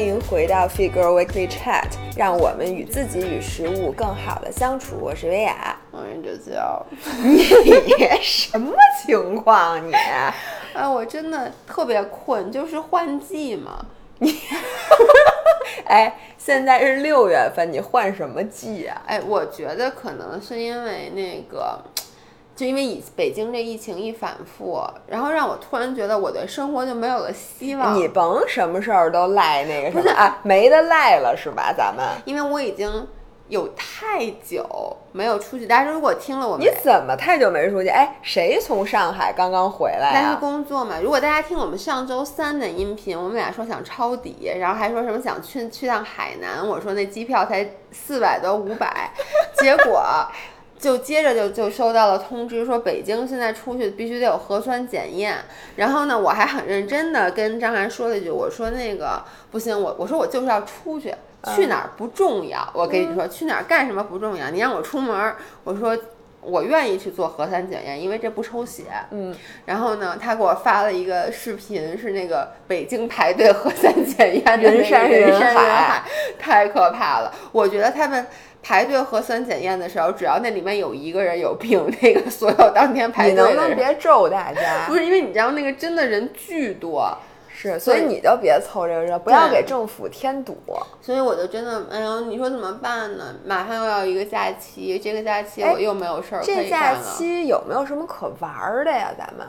欢迎回到 Figure Weekly Chat，让我们与自己与食物更好的相处。我是薇娅，我是九九。你什么情况你？哎，我真的特别困，就是换季嘛。你，哎，现在是六月份，你换什么季啊？哎，我觉得可能是因为那个。就因为以北京这疫情一反复，然后让我突然觉得我的生活就没有了希望。你甭什么事儿都赖那个什么啊，没得赖了是吧？咱们因为我已经有太久没有出去，大家如果听了我们，你怎么太久没出去？哎，谁从上海刚刚回来啊？是工作嘛。如果大家听我们上周三的音频，我们俩说想抄底，然后还说什么想去去趟海南，我说那机票才四百多五百，结果。就接着就就收到了通知，说北京现在出去必须得有核酸检验。然后呢，我还很认真的跟张涵说了一句，我说那个不行，我我说我就是要出去，去哪儿不重要。我跟你说，去哪儿干什么不重要，你让我出门，我说我愿意去做核酸检验，因为这不抽血。嗯。然后呢，他给我发了一个视频，是那个北京排队 核酸检验的人山人海，太可怕了。我觉得他们。排队核酸检验的时候，只要那里面有一个人有病，那个所有当天排队的人，你能不能别咒大家？不是因为你知道那个真的人巨多，是，所以你就别凑这个热，不要给政府添堵。所以我就真的，哎呦，你说怎么办呢？马上又要一个假期，这个假期我又没有事儿。这假期有没有什么可玩的呀？咱们？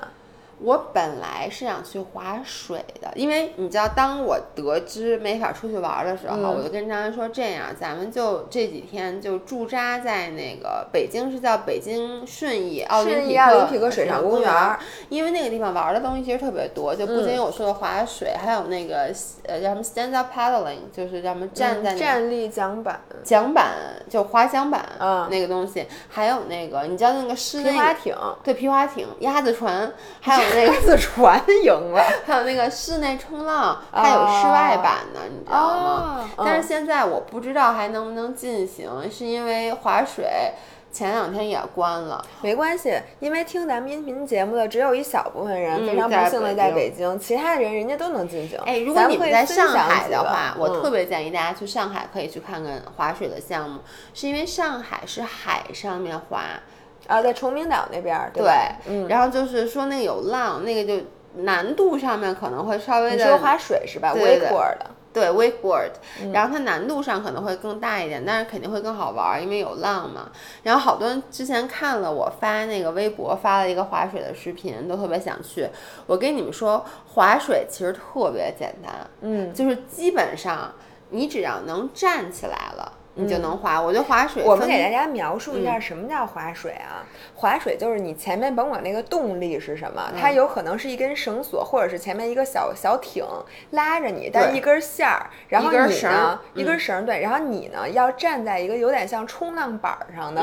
我本来是想去划水的，因为你知道，当我得知没法出去玩的时候，我就跟张安说：“这样，咱们就这几天就驻扎在那个北京，是叫北京顺义奥林匹克水上公园，因为那个地方玩的东西其实特别多，就不仅有说的划水，还有那个呃叫什么 stand up paddling，就是叫什么站在站立桨板，桨板就滑桨板那个东西，还有那个你知道那个室内皮划艇，对皮划艇、鸭子船，还有。那个船赢了，还有那个室内冲浪，还有室外版的，你知道吗？但是现在我不知道还能不能进行，是因为划水前两天也关了。没关系，因为听咱们音频节目的只有一小部分人，非常不幸的在北京，其他的人人家都能进行。哎，如果你们在上海的话，我特别建议大家去上海，可以去看看划水的项目，是因为上海是海上面划。啊，在崇明岛那边，对，嗯，然后就是说那个有浪，那个就难度上面可能会稍微的。你说划水是吧？Wakeboard，对，Wakeboard，然后它难度上可能会更大一点，但是肯定会更好玩，因为有浪嘛。然后好多人之前看了我发那个微博发了一个划水的视频，都特别想去。我跟你们说，划水其实特别简单，嗯，就是基本上你只要能站起来了。你就能滑，我觉得滑水。我们给大家描述一下什么叫滑水啊？滑水就是你前面甭管那个动力是什么，它有可能是一根绳索，或者是前面一个小小艇拉着你，但是一根线儿，然后你呢，一根绳对，然后你呢要站在一个有点像冲浪板上的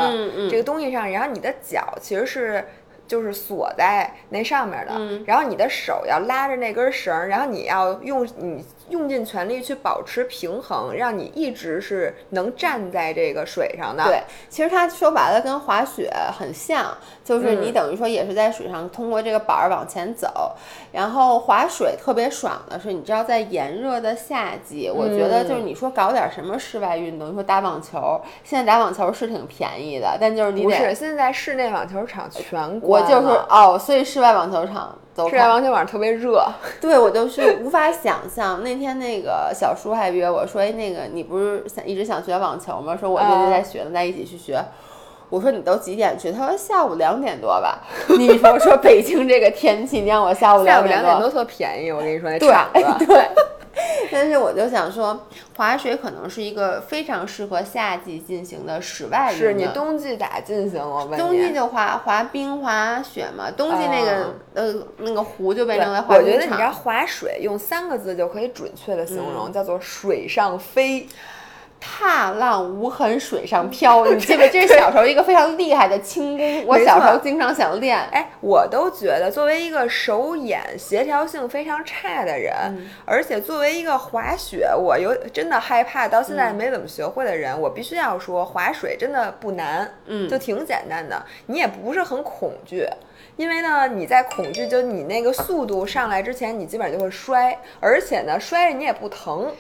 这个东西上，然后你的脚其实是。就是锁在那上面的，然后你的手要拉着那根绳，然后你要用你用尽全力去保持平衡，让你一直是能站在这个水上的。对，其实它说白了跟滑雪很像，就是你等于说也是在水上通过这个板儿往前走。然后划水特别爽的是，你知道在炎热的夏季，我觉得就是你说搞点什么室外运动，你说打网球，现在打网球是挺便宜的，但就是你不是现在室内网球场全关。就是哦，所以室外网球场，室外网球场特别热。对我就是无法想象。那天那个小叔还约我说：“哎，那个你不是想一直想学网球吗？说我最近在学呢，咱一起去学。”我说：“你都几点去？”他说：“下午两点多吧。”你说说北京这个天气，你让我下午两点多都特便宜。我跟你说那场子，对。但是我就想说，滑雪可能是一个非常适合夏季进行的室外运动。是你冬季咋进行？我问你。冬季就滑滑冰、滑雪嘛。冬季那个呃那个湖就变成了滑冰场。我觉得你知道滑水用三个字就可以准确的形容，叫做水上飞。踏浪无痕，水上漂。你记得这是小时候一个非常厉害的轻功，我小时候经常想练。哎，我都觉得作为一个手眼协调性非常差的人，而且作为一个滑雪，我有真的害怕，到现在没怎么学会的人，我必须要说，滑水真的不难，嗯，就挺简单的，你也不是很恐惧，因为呢，你在恐惧，就你那个速度上来之前，你基本上就会摔，而且呢，摔着你也不疼。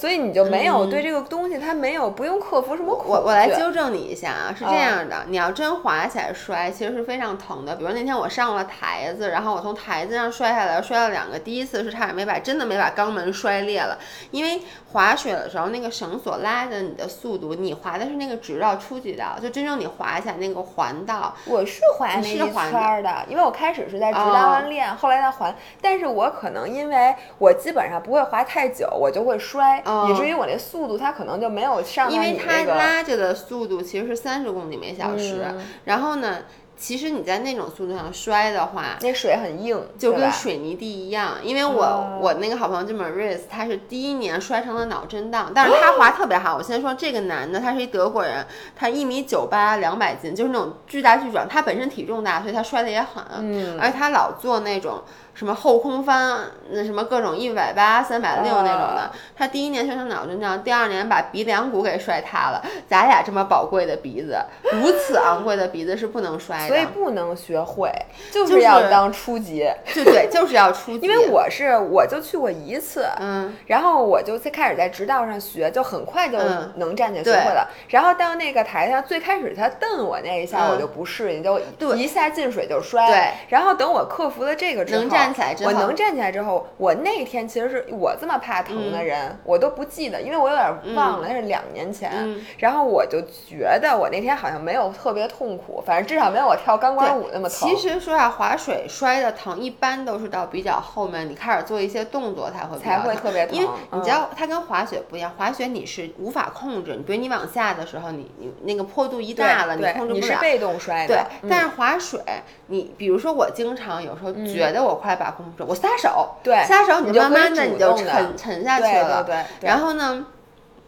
所以你就没有对这个东西，它没有不用克服什么恐惧。我我来纠正你一下啊，是这样的，你要真滑起来摔，其实是非常疼的。比如那天我上了台子，然后我从台子上摔下来，摔了两个，第一次是差点没把真的没把肛门摔裂了，因为滑雪的时候那个绳索拉着你的速度，你滑的是那个直道初级道，就真正你滑起来那个环道。我是滑那一圈的，因为我开始是在直道上练，后来在环，但是我可能因为我基本上不会滑太久，我就会摔，以至于我这速度它可能就没有上。因为它拉着的速度其实是三十公里每小时，然后呢。其实你在那种速度上摔的话，那水很硬，就跟水泥地一样。因为我我那个好朋友就 Maris，他是第一年摔成了脑震荡，但是他滑特别好。我先说这个男的，他是一德国人，他一米九八，两百斤，就是那种巨大巨壮。他本身体重大，所以他摔的也狠，嗯，而且他老做那种。什么后空翻，那什么各种一百八、三百六那种的。他第一年摔成脑震荡，第二年把鼻梁骨给摔塌了。咱俩这么宝贵的鼻子，如此昂贵的鼻子是不能摔的，所以不能学会，就是要当初级。就对，就是要初级。因为我是我就去过一次，嗯，然后我就最开始在直道上学，就很快就能站起来学会了。然后到那个台上，最开始他瞪我那一下，我就不适应，就一下进水就摔。对，然后等我克服了这个之后。站起来之后，我能站起来之后，我那天其实是我这么怕疼的人，我都不记得，因为我有点忘了，那是两年前。然后我就觉得我那天好像没有特别痛苦，反正至少没有我跳钢管舞那么疼。其实说下滑水摔的疼，一般都是到比较后面，你开始做一些动作才会才会特别疼。因为你知道它跟滑雪不一样，滑雪你是无法控制，比如你往下的时候，你你那个坡度一大了，你控制不了。你是被动摔的。对，但是滑水，你比如说我经常有时候觉得我快把控不住，我撒手，对，撒手你就慢慢的你就沉沉下去了，对对。然后呢，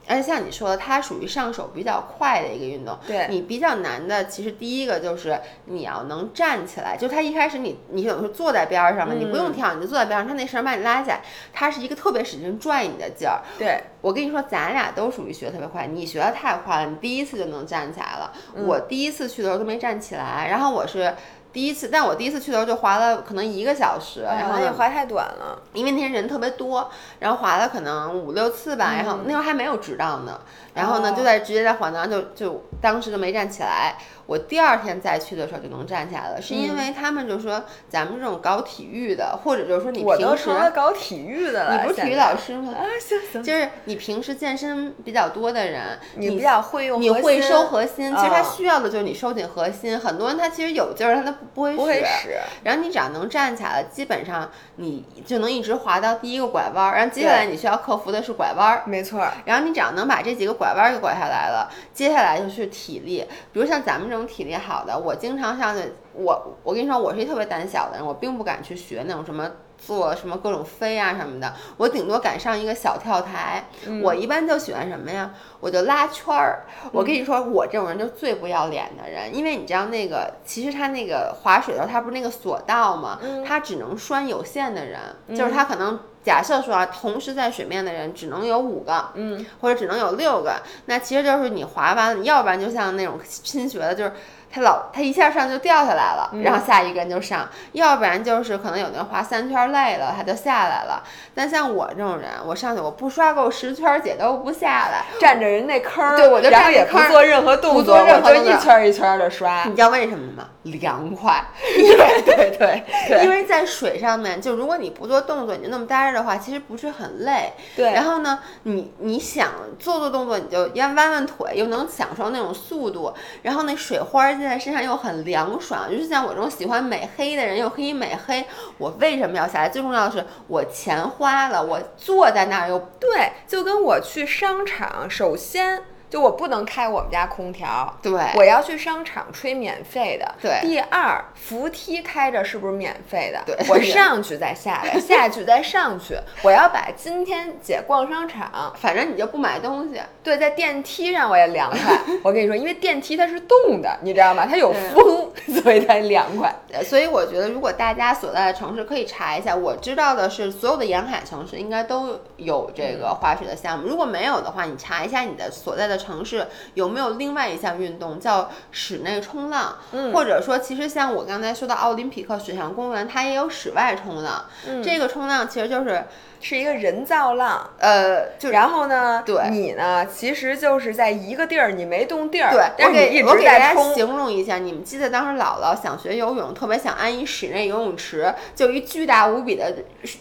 而且像你说的，它属于上手比较快的一个运动。对，你比较难的，其实第一个就是你要能站起来。就它一开始你你等于说坐在边上嘛，你不用跳，你就坐在边上，它那绳把你拉起来，它是一个特别使劲拽你的劲儿。对，我跟你说，咱俩都属于学特别快，你学的太快了，你第一次就能站起来了。我第一次去的时候都没站起来，然后我是。第一次，但我第一次去的时候就滑了可能一个小时，然后也滑太短了，因为那天人特别多，然后滑了可能五六次吧，然后那时候还没有直道呢，然后呢就在直接在滑道就就当时就没站起来。我第二天再去的时候就能站起来了，是因为他们就说咱们这种搞体育的，或者就是说你平时搞体育的了，你不是体育老师吗？啊，行行，就是你平时健身比较多的人，你比较会用，你会收核心，其实他需要的就是你收紧核心。很多人他其实有劲儿，他他不会使，然后你只要能站起来了，基本上你就能一直滑到第一个拐弯，然后接下来你需要克服的是拐弯，没错。然后你只要能把这几个拐弯给拐下来了，接下来就是体力，比如像咱们这种体力好的。我经常上去，我我跟你说，我是一特别胆小的人，我并不敢去学那种什么做什么各种飞啊什么的，我顶多敢上一个小跳台。我一般就喜欢什么呀？我就拉圈儿。我跟你说，我这种人就最不要脸的人，因为你知道那个，其实他那个滑水的时候，他不是那个索道嘛，他只能拴有限的人，就是他可能假设说啊，同时在水面的人只能有五个，嗯，或者只能有六个，那其实就是你划完了，要不然就像那种新学的，就是。他老他一下上就掉下来了，然后下一个人就上，要不然就是可能有的人滑三圈累了，他就下来了。但像我这种人，我上去我不刷够十圈，姐都不下来，占着人那坑儿，对，我就站着坑也不做任何动作，我就一圈一圈的刷。你知道为什么吗？凉快。对对对，因为在水上面，就如果你不做动作，你就那么待着的话，其实不是很累。对。然后呢，你你想做做动作，你就要弯弯腿，又能享受那种速度，然后那水花。在身上又很凉爽，就是像我这种喜欢美黑的人又可以美黑。我为什么要下来？最重要的是我钱花了，我坐在那儿又对，就跟我去商场，首先。就我不能开我们家空调，对，我要去商场吹免费的。对，第二，扶梯开着是不是免费的？对，我上去再下来，下去再上去。我要把今天姐逛商场，反正你就不买东西。对，在电梯上我也凉快。我跟你说，因为电梯它是动的，你知道吗？它有风，所以它凉快。所以我觉得，如果大家所在的城市可以查一下，我知道的是，所有的沿海城市应该都有这个滑雪的项目。如果没有的话，你查一下你的所在的。城市有没有另外一项运动叫室内冲浪，嗯。或者说其实像我刚才说的奥林匹克水上公园，它也有室外冲浪。嗯。这个冲浪其实就是是一个人造浪。呃，就然后呢，对你呢，其实就是在一个地儿，你没动地儿，对，但是你一直我给大家在冲。形容一下，你们记得当时姥姥想学游泳，特别想安一室内游泳池，就一巨大无比的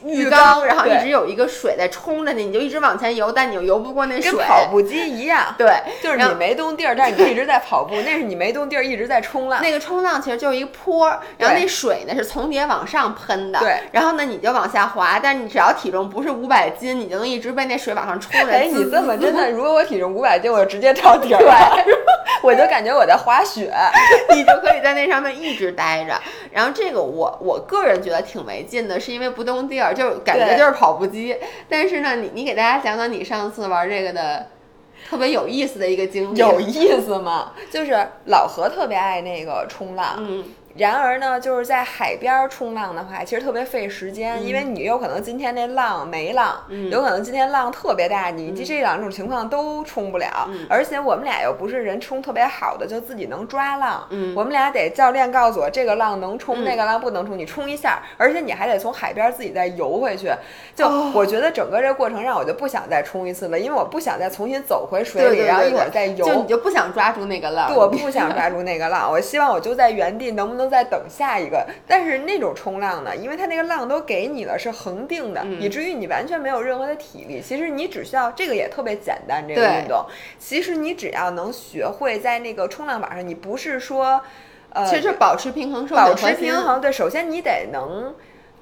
浴浴缸然后一直有一个水在冲着你，你就一直往前游，但你又游不过那水。跟跑步机一样，对，就是你没动地儿，但是你一直在跑步，那是你没动地儿一直在冲浪。那个冲浪其实就是一个坡儿，然后那水呢是从底下往上喷的，对，然后呢你就往下滑，但是你只要体重不是五百斤，你就能一直被那水往上冲着。哎，你这么 真的，如果我体重五百斤，我就直接到底儿了，我就感觉我在滑雪。你就可以在那上面一直待着。然后这个我我个人觉得挺没劲的，是因为不动地儿，就感觉就是跑步机。但是呢，你你给大家讲讲你上次玩这个的特别有意思的一个经历。有意思吗？就是老何特别爱那个冲浪，嗯，然而呢，就是在海边儿冲浪的话，其实特别费时间，因为你有可能今天那浪没浪，嗯有可能今天浪特别大，你这这两种情况都冲不了。嗯而且我们俩又不是人冲特别好的，就自己能抓浪。嗯我们俩得教练告诉我这个浪能冲，嗯那个浪不能冲，你冲一下，而且你还得从海边自己再游回去。就、哦我觉得整个这过程让我就不想再冲一次了，因为我不想再重新走回水里，对对对然后一会儿再游。就你就不想抓住那个浪。对，我不想抓住那个浪，我希望我就在原地，能不能再等下一个？但是那种冲浪呢，因为它那个浪都给你了，是恒定的，嗯以至于你完全没有任何的体力。其实你只需要这个也特别简单，这个运动，其实你只要能学会在那个冲浪板上，你不是说，呃，其实保持平衡，收保持平。衡。对，首先你得能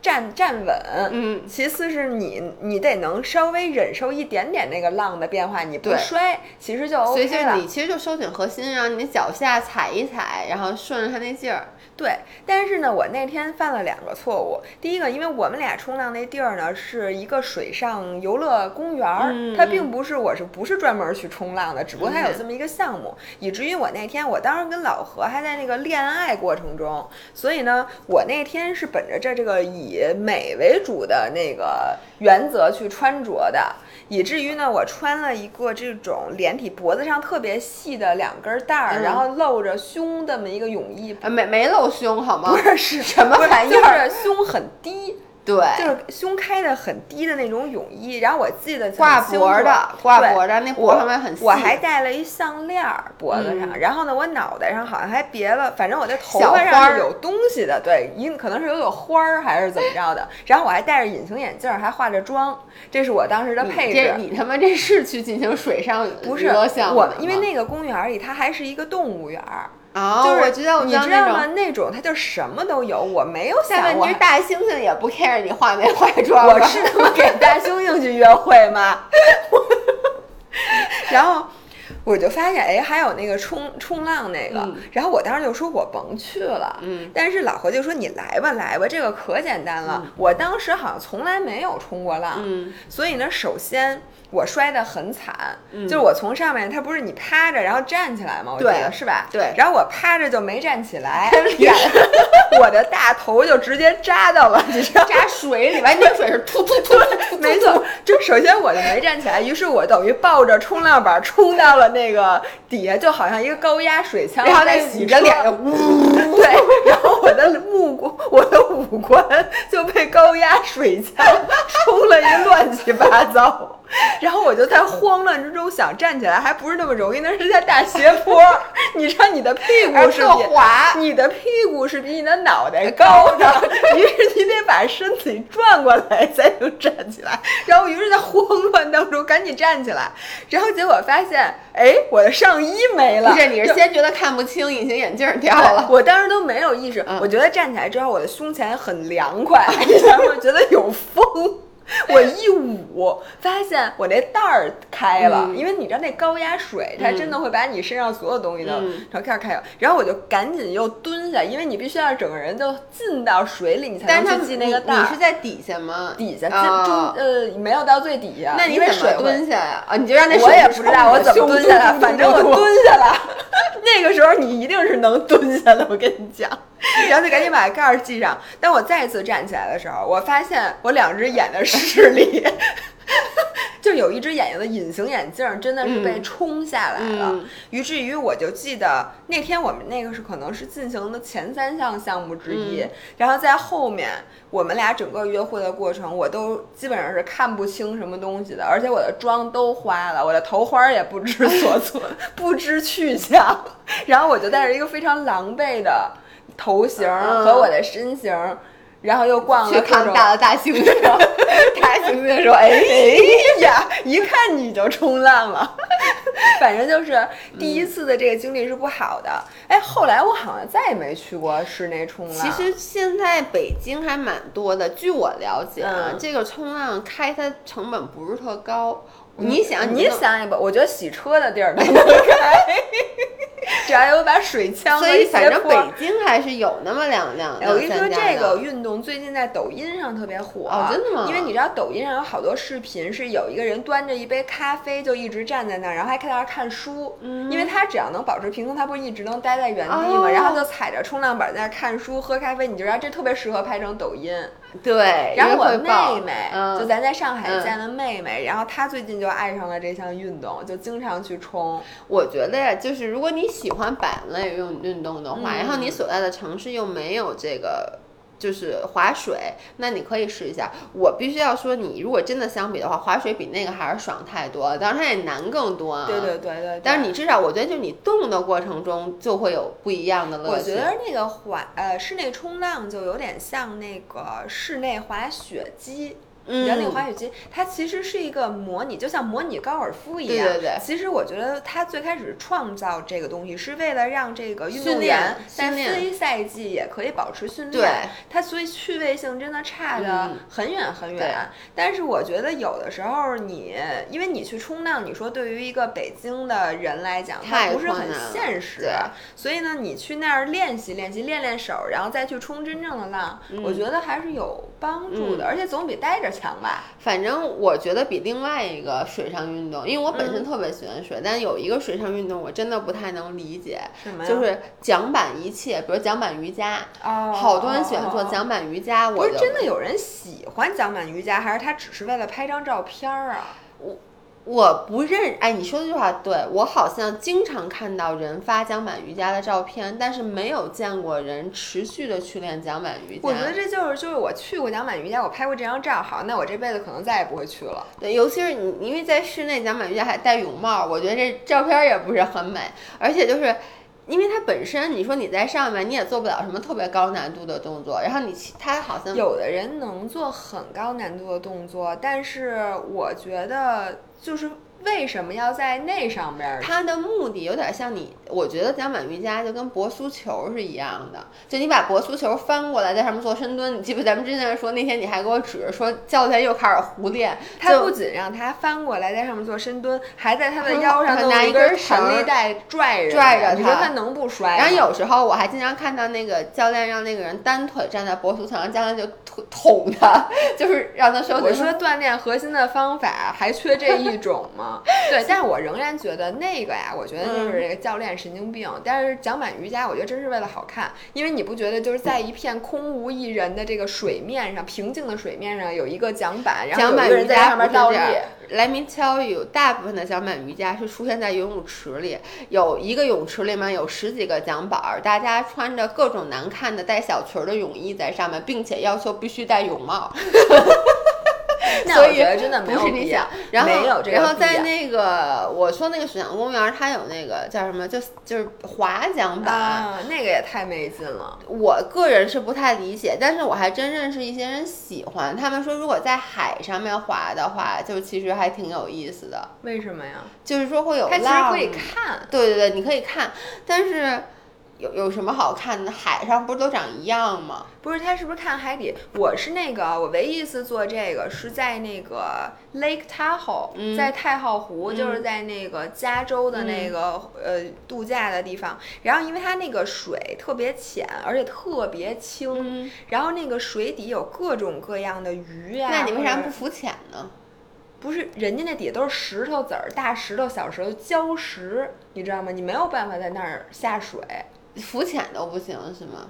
站站稳，嗯其次是你你得能稍微忍受一点点那个浪的变化，你不摔，其实就 OK 以就是了。你其实就收紧核心，然后你脚下踩一踩，然后顺着它那劲儿。对，但是呢，我那天犯了两个错误。第一个，因为我们俩冲浪那地儿呢是一个水上游乐公园儿，嗯它并不是我是不是专门去冲浪的，只不过它有嗯这么一个项目，以至于我那天我当时跟老何还在那个恋爱过程中，所以呢，我那天是本着这这个以美为主的那个原则去穿着的。以至于呢，我穿了一个这种连体脖子上特别细的两根带儿，嗯然后露着胸这么一个泳衣，呃，没没露胸好吗？不是是什么玩意儿就是胸很低，对，就是胸开的很低的那种泳衣。然后我记得挂脖的，挂对脖的，那脖我上面很细。我还戴了一项链儿脖子上，嗯然后呢，我脑袋上好像还别了，反正我的头发上是有东西的，对，一可能是有朵花儿还是怎么着的。然后我还戴着隐形眼镜儿，还化着妆，这是我当时的配置。这你他妈这是去进行水上娱不是我因为那个公园儿里它还是一个动物园儿，哦，就是我知道，我你知道吗？那种它就什么都有，我没有想过但问题是大猩猩也不 care 你化没化妆，我是他妈给大猩猩去约会吗？然后我就发现，哎，还有那个冲冲浪那个，嗯然后我当时就说我甭去了，嗯但是老何就说你来吧来吧，这个可简单了。我当时好像从来没有冲过浪，嗯所以呢，首先。我摔得很惨，嗯就是我从上面，它不是你趴着然后站起来吗？我记对得是吧？对然后我趴着就没站起来，我的大头就直接扎到了，你知道吗？扎水里边，那水是突突突突，没错，就首先我就没站起来，于是我等于抱着冲浪板冲到了那个底下，就好像一个高压水枪然后再在洗着脸呜，对，然后我的目光，我的五官就被高压水枪冲了一乱七八糟。然后我就在慌乱之中想站起来，还不是那么容易，那是在大斜坡，你知道你的屁股是比滑。你的屁股是比你的脑袋高的，于是你得把身体转过来才能站起来。然后于是，在慌乱当中赶紧站起来，然后结果发现，哎，我的上衣没了。不是，你是先觉得看不清，隐形眼镜掉了。我当时都没有意识，嗯我觉得站起来之后，我的胸前很凉快，然后觉得有风。我一捂，发现我那袋儿开了，嗯因为你知道那高压水，它嗯真的会把你身上所有东西都嗯然后开始开了。然后我就赶紧又蹲下，因为你必须要整个人都进到水里，你才能去系那个袋儿你你是。在底下吗？底下啊中呃没有到最底下，那你怎么因为水蹲下呀？啊，你就让那我水也不知道我怎么蹲下来，反正我蹲。蹲下了。那个时候你一定是能蹲下的，我跟你讲。然后就赶紧把盖儿系上。当我再次站起来的时候，我发现我两只眼的视力。就有一只眼睛的隐形眼镜儿真的是被嗯冲下来了，嗯以至于我就记得那天我们那个是可能是进行的前三项项目之一，嗯然后在后面我们俩整个约会的过程，我都基本上是看不清什么东西的，而且我的妆都花了，我的头花儿也不知所措，不知去向，然后我就带着一个非常狼狈的头型和我的身形儿。然后又逛了去看各种大的大猩猩，大猩猩说：“哎，哎呀，一看你就冲浪了。反正就是第一次的这个经历是不好的。哎，后来我好像再也没去过室内冲浪。其实现在北京还蛮多的，据我了解啊，嗯这个冲浪开它成本不是特高。你想，你能想也不，我觉得洗车的地儿都能开，只要有把水枪所以反正。北京还是有那么两两哎我跟你说，这个。运动最近在抖音上特别火。哦真的吗因为你知道，抖音上有好多视频是有一个人端着一杯咖啡就一直站在那儿，然后还在那儿看书。嗯因为他只要能保持平衡，他不是一直能待在原地吗。哦然后就踩着冲浪板在那儿看书、喝咖啡，你就知道这特别适合拍成抖音。对，然后我妹妹，嗯就咱在上海嗯见的妹妹，然后她最近就爱上了这项运动，就经常去冲。我觉得呀，就是如果你喜欢板类运运动的话，然后嗯你所在的城市又没有这个。就是划水，那你可以试一下。我必须要说，你如果真的相比的话，划水比那个还是爽太多了，当然它也难更多啊。对对对对对。但是你至少，我觉得就你动的过程中就会有不一样的乐趣。我觉得那个滑呃室内冲浪就有点像那个室内滑雪机。你知道那个嗯滑雪机，它其实是一个模拟，就像模拟高尔夫一样。对对对其实我觉得它最开始创造这个东西，是为了让这个运动员在非赛季也可以保持训练。对它所以趣味性真的差的嗯很远很对远。但是我觉得有的时候你，因为你去冲浪，你说对于一个北京的人来讲，它不是很现实对。所以呢，你去那儿练习练习，练练手，然后再去冲真正的浪，我觉得还是有帮助的，嗯而且总比待着强吧。反正我觉得比另外一个水上运动，因为我本身嗯特别喜欢水，但有一个水上运动我真的不太能理解，什么？就是桨板一切，比如桨板瑜伽，哦，好多人喜欢做哦。桨板瑜伽，不我不是真的有人喜欢桨板瑜伽，还是他只是为了拍张照片儿啊？我不认，哎，你说的这句话对，我好像经常看到人发桨板瑜伽的照片，但是没有见过人持续的去练桨板瑜伽。我觉得这就是就是我去过桨板瑜伽，我拍过这张照，好，那我这辈子可能再也不会去了。对，尤其是你，因为在室内桨板瑜伽还戴泳帽，我觉得这照片儿也不是很美，而且就是。因为它本身，你说你在上面，你也做不了什么特别高难度的动作，然后你其它好像有的人能做很高难度的动作，但是我觉得就是为什么要在那上边儿？它的目的有点像你，我觉得桨板瑜伽就跟博苏球是一样的，就你把博苏球翻过来，在上面做深蹲。你记不？咱们之前说那天你还给我指着说教练又开始胡练，他不仅让他翻过来在上面做深蹲，还在他的嗯腰上还拿一根根绳儿弹力带拽着拽着你说他他能不摔？然后有时候我还经常看到那个教练让那个人单腿站在博苏场上，教练就捅捅他，就是让他手我说锻炼核心的方法还缺这一种吗？对，但是我仍然觉得那个呀，我觉得就是这个教练神经病。但是桨板瑜伽，我觉得真是为了好看，因为你不觉得就是在一片空无一人的这个水面上，平静的水面上有一个桨板，然后有人在上面倒立。Let me tell you，大部分的桨板瑜伽是出现在游泳池里，有一个泳池里面有十几个桨板儿，大家穿着各种难看的带小裙儿的泳衣在上面，并且要求必须戴泳帽。那所以我觉得真的没有必要想，然后然后在那个我说那个水上公园，它有那个叫什么，就就是滑桨板。啊，那个也太没劲了。我个人是不太理解，但是我还真认识一些人喜欢。他们说，如果在海上面滑的话，就其实还挺有意思的，为什么呀？就是说会有它其实浪。可以看。对对对，你可以看，但是有有什么好看的？海上不是都长一样吗？不是，他是不是看海底？我是那个，我唯一一次做这个是在那个 Lake Tahoe，、嗯在太浩湖，嗯就是在那个加州的那个、呃度假的地方。然后因为它那个水特别浅，而且特别清，嗯，然后那个水底有各种各样的鱼呀、那你为啥不浮潜呢？不是，人家那底下都是石头子儿，大石头、小石头、礁石，你知道吗？你没有办法在那儿下水。浮浅都不行是吗？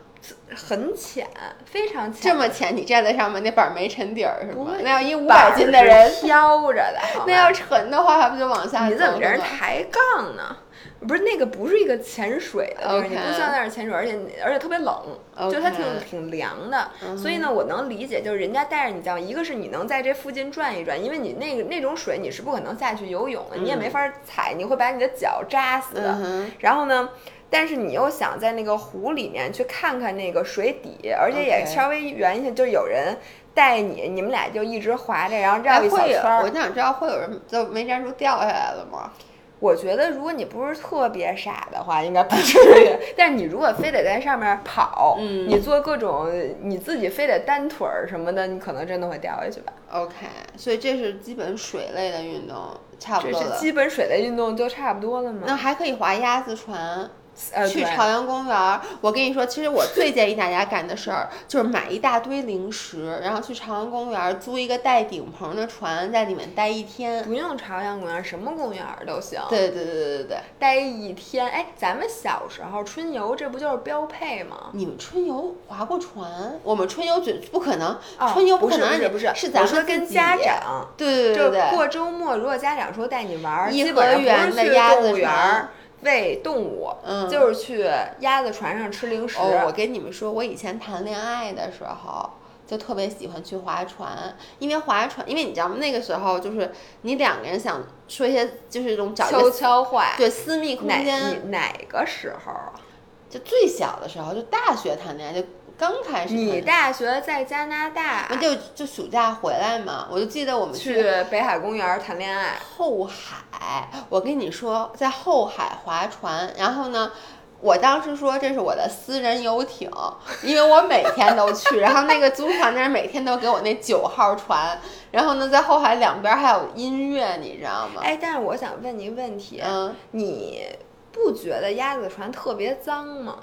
很浅，非常浅，这么浅，你站在上面那板没沉底儿是吗？那要一五百斤的人飘着的，那要沉的话还不就往下？你怎么给人抬杠呢？不是那个，不是一个潜水的地方，你不像那儿潜水，而且而且特别冷，就它挺挺凉的。所以呢，我能理解，就是人家带着你这样，一个是你能在这附近转一转，因为你那个那种水你是不可能下去游泳的，你也没法踩，你会把你的脚扎死的。然后呢，但是你又想在那个湖里面去看看那个水底，而且也稍微圆一下，就有人带你，你们俩就一直划着，然后绕一小圈。我想知道会有人就没站住掉下来了吗？我觉得，如果你不是特别傻的话，应该不至于。但是你如果非得在上面跑，你做各种你自己非得单腿儿什么的，你可能真的会掉下去吧。OK，所以这是基本水类的运动，差不多。这是基本水类运动就差不多了嘛？那还可以划鸭子船。去朝阳公园，我跟你说，其实我最建议大家干的事儿就是买一大堆零食，然后去朝阳公园租一个带顶棚的船，在里面待一天。不用朝阳公园，什么公园都行。对对对对对对，待一天。哎，咱们小时候春游，这不就是标配吗？你们春游划过船？我们春游绝不可能，春游不可能。不是不是，是咱们跟家长。对对对对。过周末，如果家长说带你玩，颐和园的鸭子园。喂动物，嗯，就是去鸭子船上吃零食。我跟你们说，我以前谈恋爱的时候就特别喜欢去划船，因为划船，因为你知道吗？那个时候就是你两个人想说一些就是这种悄悄话，对私密空间。哪个时候啊？就最小的时候，就大学谈恋爱就。刚开始，你大学在加拿大，那就就暑假回来嘛。我就记得我们去北海公园谈恋爱。后海，我跟你说，在后海划船。然后呢，我当时说这是我的私人游艇，因为我每天都去。然后那个租船的人每天都给我那九号船。然后呢，在后海两边还有音乐，你知道吗？哎，但是我想问你一个问题，嗯，你不觉得鸭子船特别脏吗？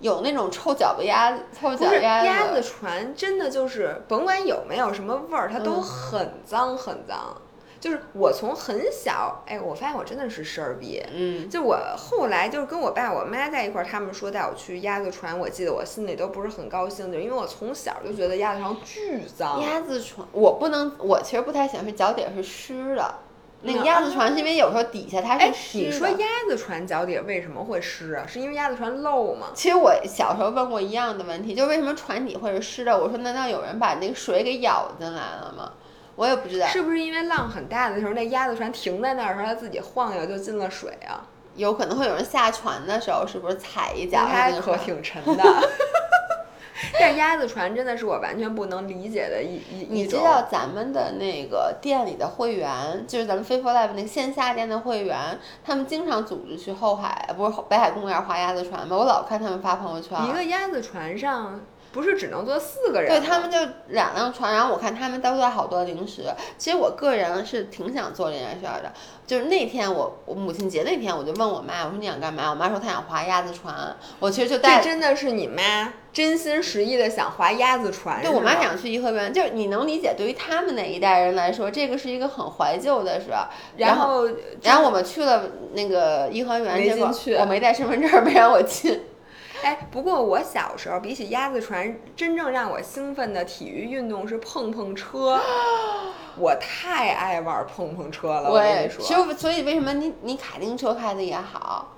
有那种臭脚巴鸭子，臭脚丫子。鸭子船真的就是，甭管有没有什么味儿，它都很脏很脏。就是我从很小，哎，我发现我真的是事儿逼。嗯。就我后来就是跟我爸我妈在一块儿，他们说带我去鸭子船，我记得我心里都不是很高兴，就因为我从小就觉得鸭子船巨脏。鸭子船，我不能，我其实不太喜欢是脚底是湿的。那个鸭子船是因为有时候底下它是湿的。你说鸭子船脚底为什么会湿啊？是因为鸭子船漏吗？其实我小时候问过一样的问题，就为什么船底会是湿的？我说难道有人把那个水给舀进来了吗？我也不知道。是不是因为浪很大的时候，那鸭子船停在那儿时候，它自己晃悠就进了水啊？有可能会有人下船的时候，是不是踩一脚？它可挺沉的。但鸭子船真的是我完全不能理解的一一你知道咱们的那个店里的会员，就是咱们飞 for life 那个线下店的会员，他们经常组织去后海，不是北海公园划鸭子船吗？我老看他们发朋友圈。一个鸭子船上。不是只能坐四个人？对他们就两辆船，然后我看他们都带好多零食。其实我个人是挺想做这件事儿的。就是那天我我母亲节那天，我就问我妈，我说你想干嘛？我妈说她想划鸭子船。我其实就带。这真的是你妈真心实意的想划鸭子船？对我妈想去颐和园，就是你能理解，对于他们那一代人来说，这个是一个很怀旧的事儿。然后，然后我们去了那个颐和园，结果我没带身份证，没让我进。哎，不过我小时候比起鸭子船，真正让我兴奋的体育运动是碰碰车。我太爱玩碰碰车了，我跟你说。所以，所以为什么你你卡丁车开的也好？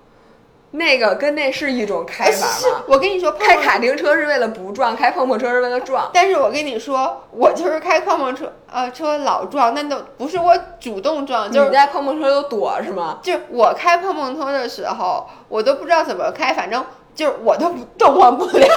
那个跟那是一种开法吗？我跟你说，开卡丁车是为了不撞，开碰碰车是为了撞。但是我跟你说，我就是开碰碰车，呃，车老撞，那都不是我主动撞，就是你在碰碰车都躲是吗？就我开碰碰车的时候，我都不知道怎么开，反正。就是我都动换不了，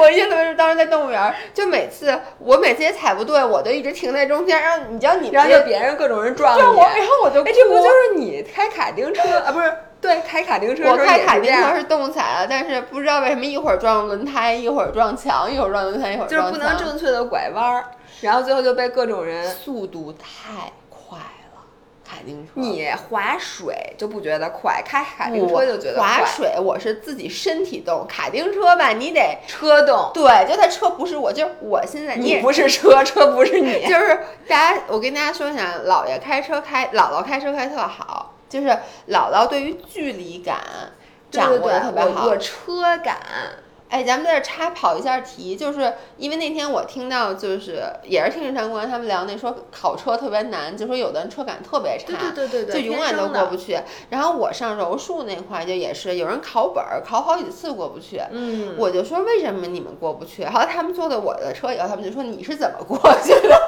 我印象特别是当时在动物园，就每次我每次也踩不对，我就一直停在中间，然后你知道你然后就别人各种人撞我，然后我就哎，这不就是你开卡丁车 啊？不是，对，开卡丁车我开卡丁车是动踩了，但是不知道为什么一会儿撞轮胎，一会儿撞墙，一会儿撞轮胎，一会儿就是不能正确的拐弯，然后最后就被各种人速度太。卡丁车，你划水就不觉得快，开卡丁车就觉得快。划水我是自己身体动，卡丁车吧，你得车动。对，就它车不是我，就是我现在你不是车，车不是你。就是大家，我跟大家说一下，姥爷开车开，姥姥开车开特好，就是姥姥对于距离感掌握的特别好。我车感。哎，咱们在这插跑一下题，就是因为那天我听到，就是也是听日常公园他们聊那说考车特别难，就说有的人车感特别差，对对对对，就永远都过不去。然后我上柔术那块就也是有人考本儿考好几次过不去，嗯，我就说为什么你们过不去？后来他们坐的我的车以后，他们就说你是怎么过去的？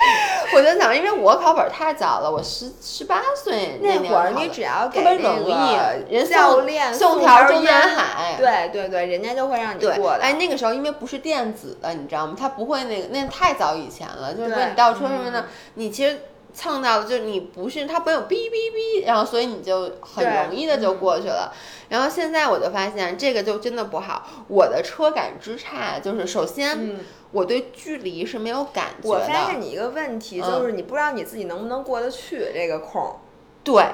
我就想，因为我考本太早了，我十十八岁那会儿，你只要特别容易，人教练送条中南海，对对对，人家就会让你过来。哎，那个时候因为不是电子的，你知道吗？他不会那个，那太早以前了。就是说你倒车什么的，你其实蹭到的就你不是，它没有哔哔哔，然后所以你就很容易的就过去了。然后现在我就发现这个就真的不好，我的车感之差就是首先。我对距离是没有感觉。我发现你一个问题，就是你不知道你自己能不能过得去这个空。对。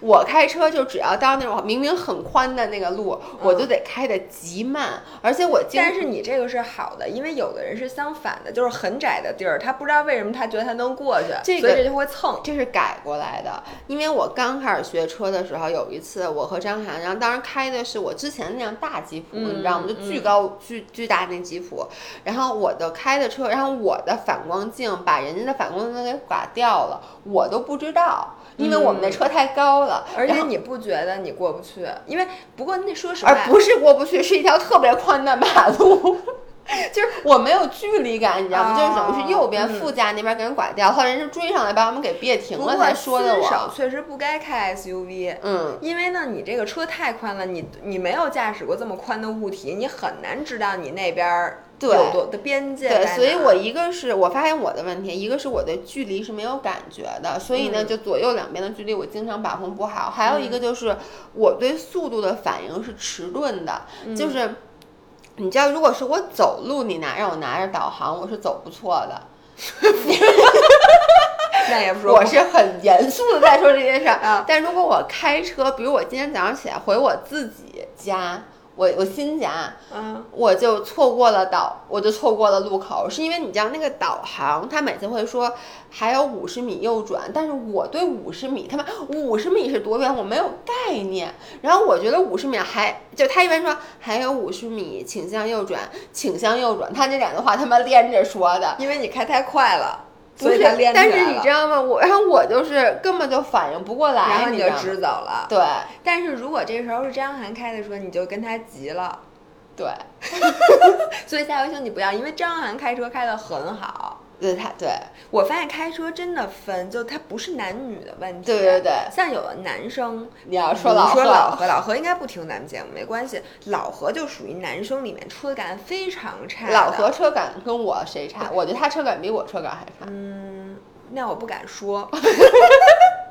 我开车就只要到那种明明很宽的那个路，我就得开的极慢，而且我。但是你这个是好的，因为有的人是相反的，就是很窄的地儿，他不知道为什么他觉得他能过去，这个所以这就会蹭。这是改过来的，因为我刚开始学车的时候，有一次我和张涵，然后当时开的是我之前那辆大吉普，你知道吗？就巨高巨巨大那吉普，然后我的开的车，然后我的反光镜把人家的反光镜给刮掉了，我都不知道。因为我们的车太高了，而且你不觉得你过不去？因为不过那说实话，而不是过不去，是一条特别宽的马路，就是我没有距离感，你知道吗？就是等于是右边副驾那边给人拐掉，后来人是追上来把我们给别停了才说的。我确实不该开 SUV，嗯，因为呢，你这个车太宽了，你你没有驾驶过这么宽的物体，你很难知道你那边。有多的边界？对，所以我一个是我发现我的问题，一个是我的距离是没有感觉的，所以呢，就左右两边的距离我经常把控不好。还有一个就是我对速度的反应是迟钝的，就是你知道，如果是我走路，你拿让我拿着导航，我是走不错的。那也不是，我是很严肃的在说这件事儿。但如果我开车，比如我今天早上起来回我自己家。我我新家，嗯，我就错过了导，我就错过了路口，是因为你知道那个导航，他每次会说还有五十米右转，但是我对五十米，他们五十米是多远，我没有概念。然后我觉得五十米还就他一般说还有五十米，请向右转，请向右转，他那两句话他妈连着说的，因为你开太快了。不是，但是你知道吗？我然后我就是根本就反应不过来，然后你就支走了。对，但是如果这时候是张涵开的车，你就跟他急了。对，所以下回请你不要，因为张涵开车开的很好。对他，对我发现开车真的分，就他不是男女的问题。对对对，像有的男生，你要说老何，老何，老何应该不听咱们节目，没关系。老何就属于男生里面车感非常差。老何车感跟我谁差？我觉得他车感比我车感还差。嗯，那我不敢说。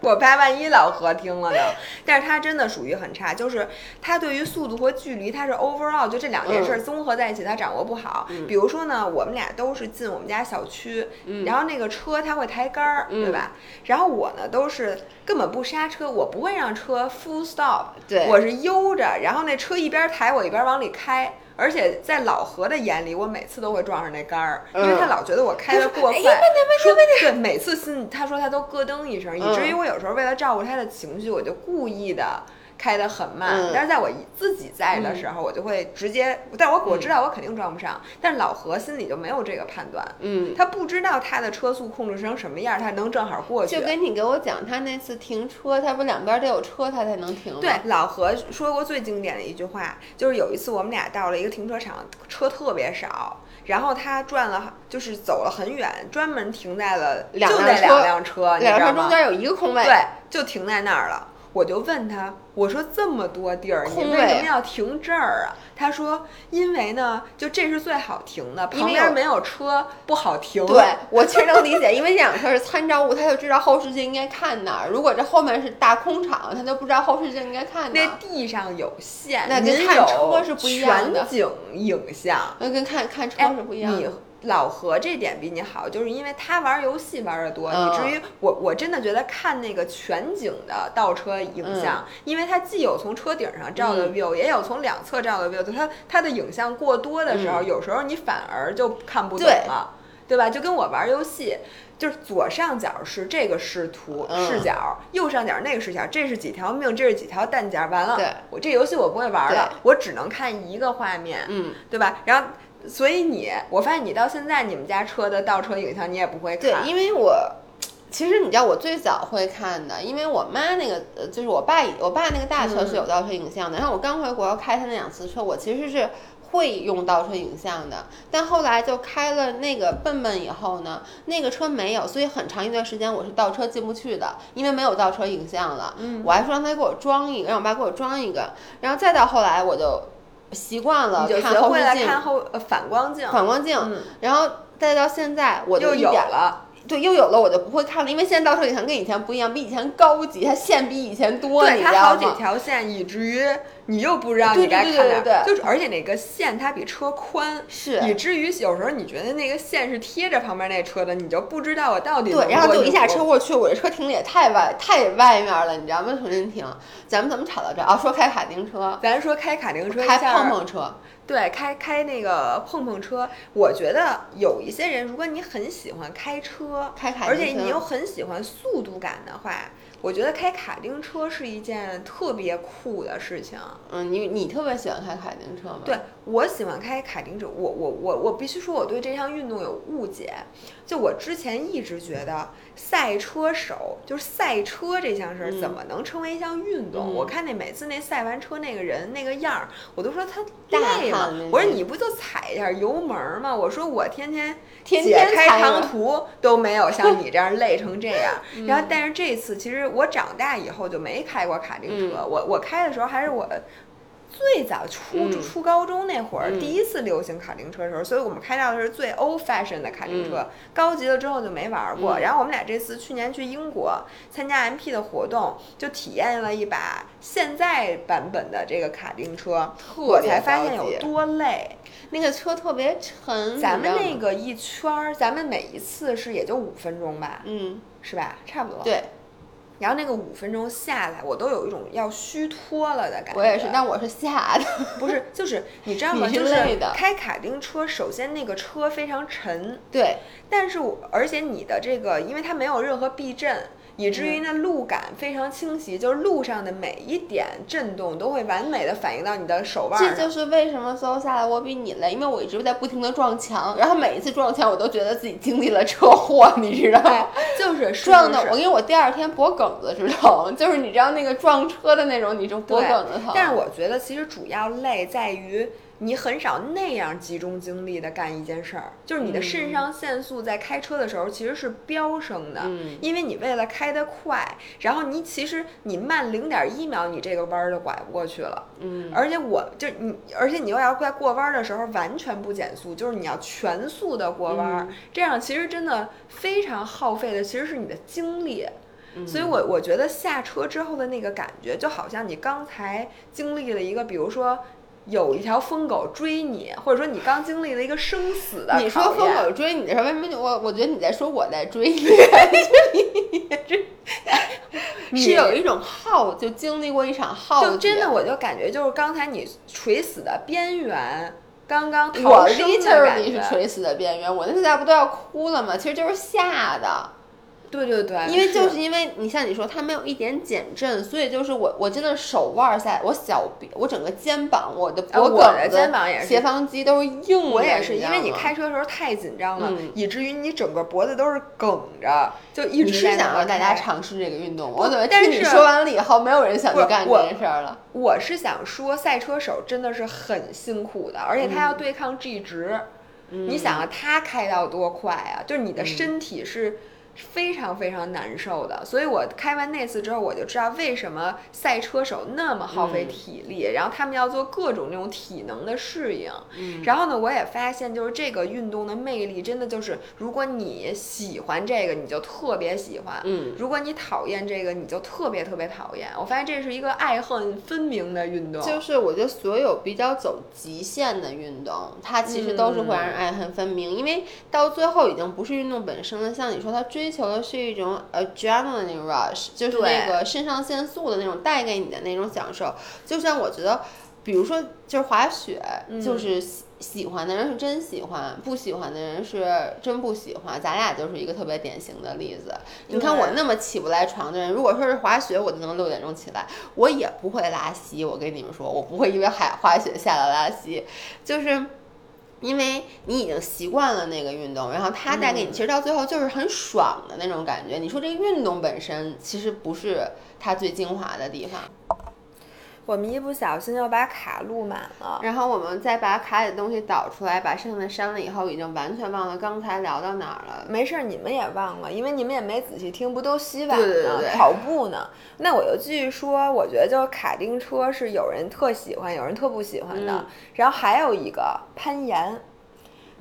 我怕万一老何听了呢，但是他真的属于很差，就是他对于速度和距离，他是 overall 就这两件事综合在一起，他掌握不好。比如说呢，我们俩都是进我们家小区，然后那个车他会抬杆儿，对吧？然后我呢都是根本不刹车，我不会让车 full stop，对，我是悠着，然后那车一边抬我一边往里开。而且在老何的眼里，我每次都会撞上那杆儿，因为他老觉得我开的过快。说对，每次心他说他都咯噔一声，以至于我有时候为了照顾他的情绪，我就故意的。开得很慢，但是在我自己在的时候，我就会直接，但我我知道我肯定撞不上，但老何心里就没有这个判断，嗯，他不知道他的车速控制成什么样，他能正好过去。就跟你给我讲，他那次停车，他不两边得有车，他才能停吗？对，老何说过最经典的一句话，就是有一次我们俩到了一个停车场，车特别少，然后他转了，就是走了很远，专门停在了两辆车，两辆车中间有一个空位，对，就停在那儿了。我就问他，我说这么多地儿，你为什么要停这儿啊？他说，因为呢，就这是最好停的，旁边没有车不好停。对我其实能理解，因为这辆车是参照物，他就知道后视镜应该看哪儿。如果这后面是大空场，他就不知道后视镜应该看哪儿。那地上有线，那跟看车是不一样的。全景影像，那跟看看车是不一样的。老何这点比你好，就是因为他玩游戏玩的多，以至于我我真的觉得看那个全景的倒车影像，因为它既有从车顶上照的 view，也有从两侧照的 view，就它它的影像过多的时候，有时候你反而就看不懂了。对吧？就跟我玩游戏，就是左上角是这个视图嗯视角，右上角那个视角，这是几条命，这是几条弹夹，完了对，我这游戏我不会玩了，我只能看一个画面，嗯，对吧？然后。所以你，我发现你到现在你们家车的倒车影像你也不会看对，因为我其实你知道我最早会看的，因为我妈那个呃，就是我爸我爸那个大车是有倒车影像的，然后我刚回国开他那两次车，我其实是。会用倒车影像的，但后来就开了那个笨笨以后呢，那个车没有，所以很长一段时间我是倒车进不去的，因为没有倒车影像了。嗯我还说让他给我装一个，让我爸给我装一个，然后再到后来我就习惯了你就看学会了后视镜、看后呃反光镜，反光镜，嗯然后再到现在我就有一点了。对，又有了我就不会看了，因为现在倒车影像跟以前不一样，比以前高级，它线比以前多，对，你它好几知道吗？条线，以至于你又不知道你该对对看哪儿，对对就是而且那个线它比车宽，是以至于有时候你觉得那个线是贴着旁边那车的，你就不知道我到底对，能然后就一下车过去，我这车停的也太外太外面了，你知道吗？重新停。咱们怎么吵到这儿？啊，说开卡丁车，咱说开卡丁车，开碰碰车，对，开开那个碰碰车，我觉得有一些人，如果你很喜欢开车，开卡丁而且你又很喜欢速度感的话，我觉得开卡丁车是一件特别酷的事情。嗯，你你特别喜欢开卡丁车吗？对，我喜欢开卡丁车，我我我我必须说我对这项运动有误解。就我之前一直觉得赛车手就是赛车这项事儿嗯怎么能称为一项运动？嗯我看那每次那赛完车那个人那个样儿，我都说他大累吗汗淋漓？我说你不就踩一下油门儿吗？我说我天天天天踩油长途都没有像你这样累成这样。嗯然后，但是这次其实我长大以后就没开过卡丁车，嗯我我开的时候还是我。最早初嗯初高中那会儿，嗯第一次流行卡丁车的时候，所以我们开到的是最 old fashion 的卡丁车，嗯高级了之后就没玩过。嗯然后我们俩这次去年去英国参加 MP 的活动，就体验了一把现在版本的这个卡丁车，我才发现有多累。那个车特别沉，咱们那个一圈儿，咱们每一次是也就五分钟吧，嗯，是吧？差不多。。对然后那个五分钟下来，我都有一种要虚脱了的感觉。我也是，但我是下的，不是，就是你知道吗？就是开卡丁车，首先那个车非常沉，对，但是我而且你的这个，因为它没有任何避震，以至于嗯那路感非常清晰，就是路上的每一点震动都会完美的反映到你的手腕这。就是为什么搜下来我比你累，因为我一直在不停的撞墙，然后每一次撞墙我都觉得自己经历了车祸，你知道吗？就是 是撞的，我因为，我第二天脖梗子直疼，就是你知道那个撞车的那种，你就脖梗子疼。但是我觉得其实主要累在于你很少那样集中精力的干一件事儿，就是你的肾上腺素在开车的时候其实是飙升的，嗯。因为你为了开得快，然后你其实你慢零点一秒，你这个弯儿就拐不过去了。嗯，而且我就你，而且你又要在过弯儿的时候完全不减速，就是你要全速的过弯儿，嗯。这样其实真的非常耗费的，其实是你的精力。嗯。所以我我觉得下车之后的那个感觉，就好像你刚才经历了一个，比如说有一条疯狗追你，或者说你刚经历了一个生死的你说疯狗追你的时候，为什么我我觉得你在说我在追你？是有一种耗，就经历过一场耗就真的，我就感觉就是刚才你垂死的边缘，刚刚我逃生的感 literally 是觉。垂死的边缘，我那下不都要哭了吗？其实就是吓的。对对对，因为就是因为你像你说，它没有一点减震，所以就是我我真的手腕儿下，我小臂，我整个肩膀，我的脖梗子、的肩膀也是斜方肌都是硬的。我也是，因为你开车的时候太紧张了，嗯以至于你整个脖子都是梗着，就一直在想让大家尝试这个运动我怎么但是听你说完了以后，没有人想去干这件事儿了？我是想说，赛车手真的是很辛苦的，而且他嗯要对抗 G 值。你想啊，他开到多快啊？就是你的嗯身体是非常非常难受的。所以我开完那次之后，我就知道为什么赛车手那么耗费嗯体力，然后他们要做各种那种体能的适应。嗯然后呢，我也发现，就是这个运动的魅力，真的就是，如果你喜欢这个，你就特别喜欢；嗯，如果你讨厌这个，你就特别特别讨厌。我发现这是一个爱恨分明的运动。就是我觉得所有比较走极限的运动，它其实都是会让人爱恨分明，因为到最后已经不是运动本身了。像你说，它追求的是一种 adrenaline rush，就是那个肾上腺素的那种带给你的那种享受。就像我觉得，比如说就是滑雪，就是喜欢的人是真喜欢，不喜欢的人是真不喜欢。咱俩就是一个特别典型的例子。你看我那么起不来床的人，如果说是滑雪，我就能六点钟起来，我也不会拉稀。我跟你们说，我不会因为海滑雪下来拉稀，就是因为你已经习惯了那个运动，然后它带给你，其实到最后就是很爽的那种感觉。你说这个运动本身其实不是它最精华的地方。我们一不小心就把卡录满了，然后我们再把卡里的东西导出来，把剩下的删了以后，已经完全忘了刚才聊到哪儿了。没事儿，你们也忘了，因为你们也没仔细听，不都洗碗对对对对。跑步呢？那我就继续说，我觉得就卡丁车是有人特喜欢，有人特不喜欢的。嗯。然后还有一个攀岩，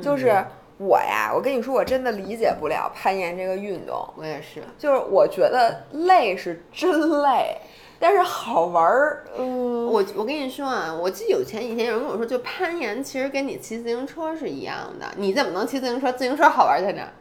就是我呀，我跟你说，我真的理解不了攀岩这个运动，我也是，就是我觉得累是真累，但是好玩儿，嗯，我我跟你说啊，我记得有前几天有人跟我说，就攀岩其实跟你骑自行车是一样的。你怎么能骑自行车？自行车好玩在哪儿？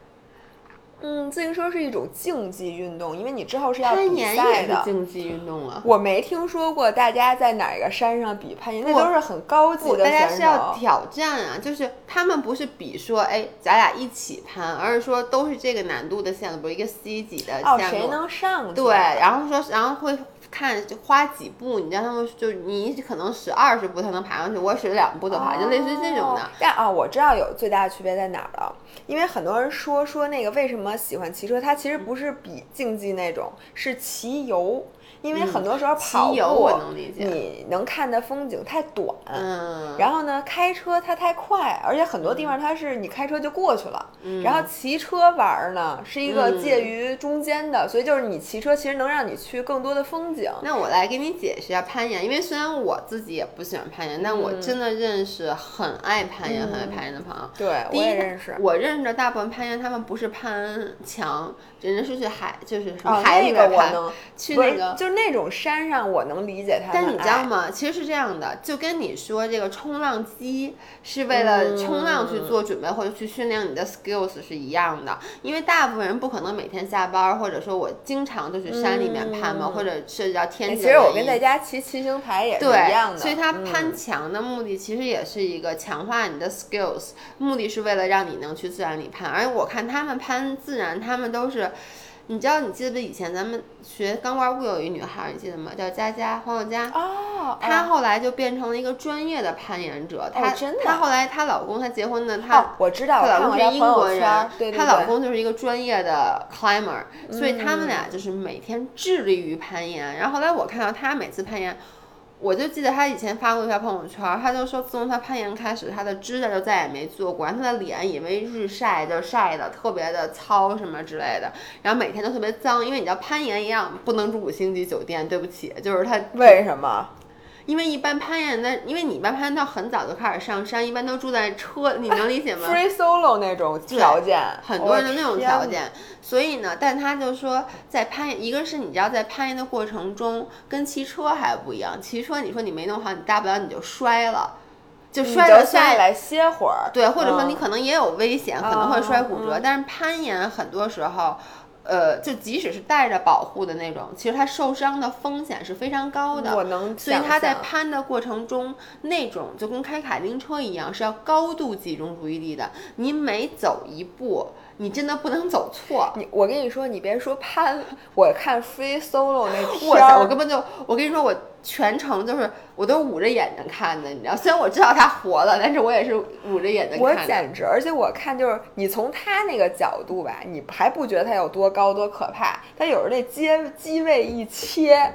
嗯，自行车是一种竞技运动，因为你之后是要比攀岩赛的。也是竞技运动啊。我没听说过大家在哪个山上比攀岩，那都是很高级，的大家选是要。挑战啊，就是他们不是比说，哎，咱俩一起攀，而是说都是这个难度的线路，比如一个 C 级的哦，线路。谁能上去？对，然后说，然后会看就花几步，你让他们就你可能使二十步才能爬上去，我使两步的话，就类似于这种的。但啊，我知道有最大的区别在哪儿了，因为很多人说说那个为什么喜欢骑车，它其实不是比竞技那种，是骑游。因为很多时候跑步，嗯我能理解你能看的风景太短，嗯，然后呢，开车它太快，而且很多地方它是你开车就过去了。嗯然后骑车玩儿呢，是一个介于中间的，所以就是你骑车其实能让你去更多的风景。那我来给你解释一下攀岩，因为虽然我自己也不喜欢攀岩，但嗯我真的认识很爱攀岩、很爱攀岩的朋友。对，我也认识。我认识的大部分攀岩，他们不是攀墙，人家是去海，就是什么哦，海里那个面攀，去那个。就是那种山上，我能理解他。但你知道吗？其实是这样的，就跟你说这个冲浪机是为了冲浪去做准备，或者去训练你的 skills 是一样的。因为大部分人不可能每天下班儿，或者说我经常就去山里面攀嘛，或者涉及到天哎气。其实我跟在家骑骑行台也是，一样的。所以它嗯攀墙的目的其实也是一个强化你的 skills，目的是为了让你能去自然里攀。而我看他们攀自然，他们都是，你知道，你记得不？以前咱们学钢管舞有一女孩儿，你记得吗？叫佳佳，黄小佳。哦，她哦后来就变成了一个专业的攀岩者。她真的她后来她老公她结婚的，她哦，我知道，她老公是英国人，她老公就是一个专业的 climber，所以他们嗯俩就是每天致力于攀岩。然后后来我看到她每次攀岩，我就记得他以前发过一条朋友圈他，就说自从他攀岩开始，他的指甲就再也没做过，然后他的脸因为日晒就晒的特别的糙什么之类的，然后每天都特别脏，因为你知道攀岩一样不能住五星级酒店，对不起，就是他为什么？因为一般攀岩的，因为你一般攀岩到很早就开始上山，一般都住在车，你能理解吗？free solo 那种条件，很多人的那种。条件，所以呢，但他就说，在攀岩，一个是你知道在攀岩的过程中跟骑车还不一样，骑车你说你没弄好，你大不了你就摔了，就摔了下。来歇会儿，对，或者说你嗯可能也有危险，可能会摔骨折。嗯但是攀岩很多时候，呃，就即使是带着保护的那种，其实他受伤的风险是非常高的。我能所以他在攀的过程中，那种就跟开卡丁车一样，是要高度集中注意力的。你每走一步，你真的不能走错。你，我跟你说，你别说潘，我看 free solo 那哇塞，片儿我根本就，我跟你说，我全程就是我都捂着眼睛看的，你知道，虽然我知道他活了，但是我也是捂着眼睛我看的。简直，而且我看就是你从他那个角度吧，你还不觉得他有多高多可怕？他有时候那机机位一切，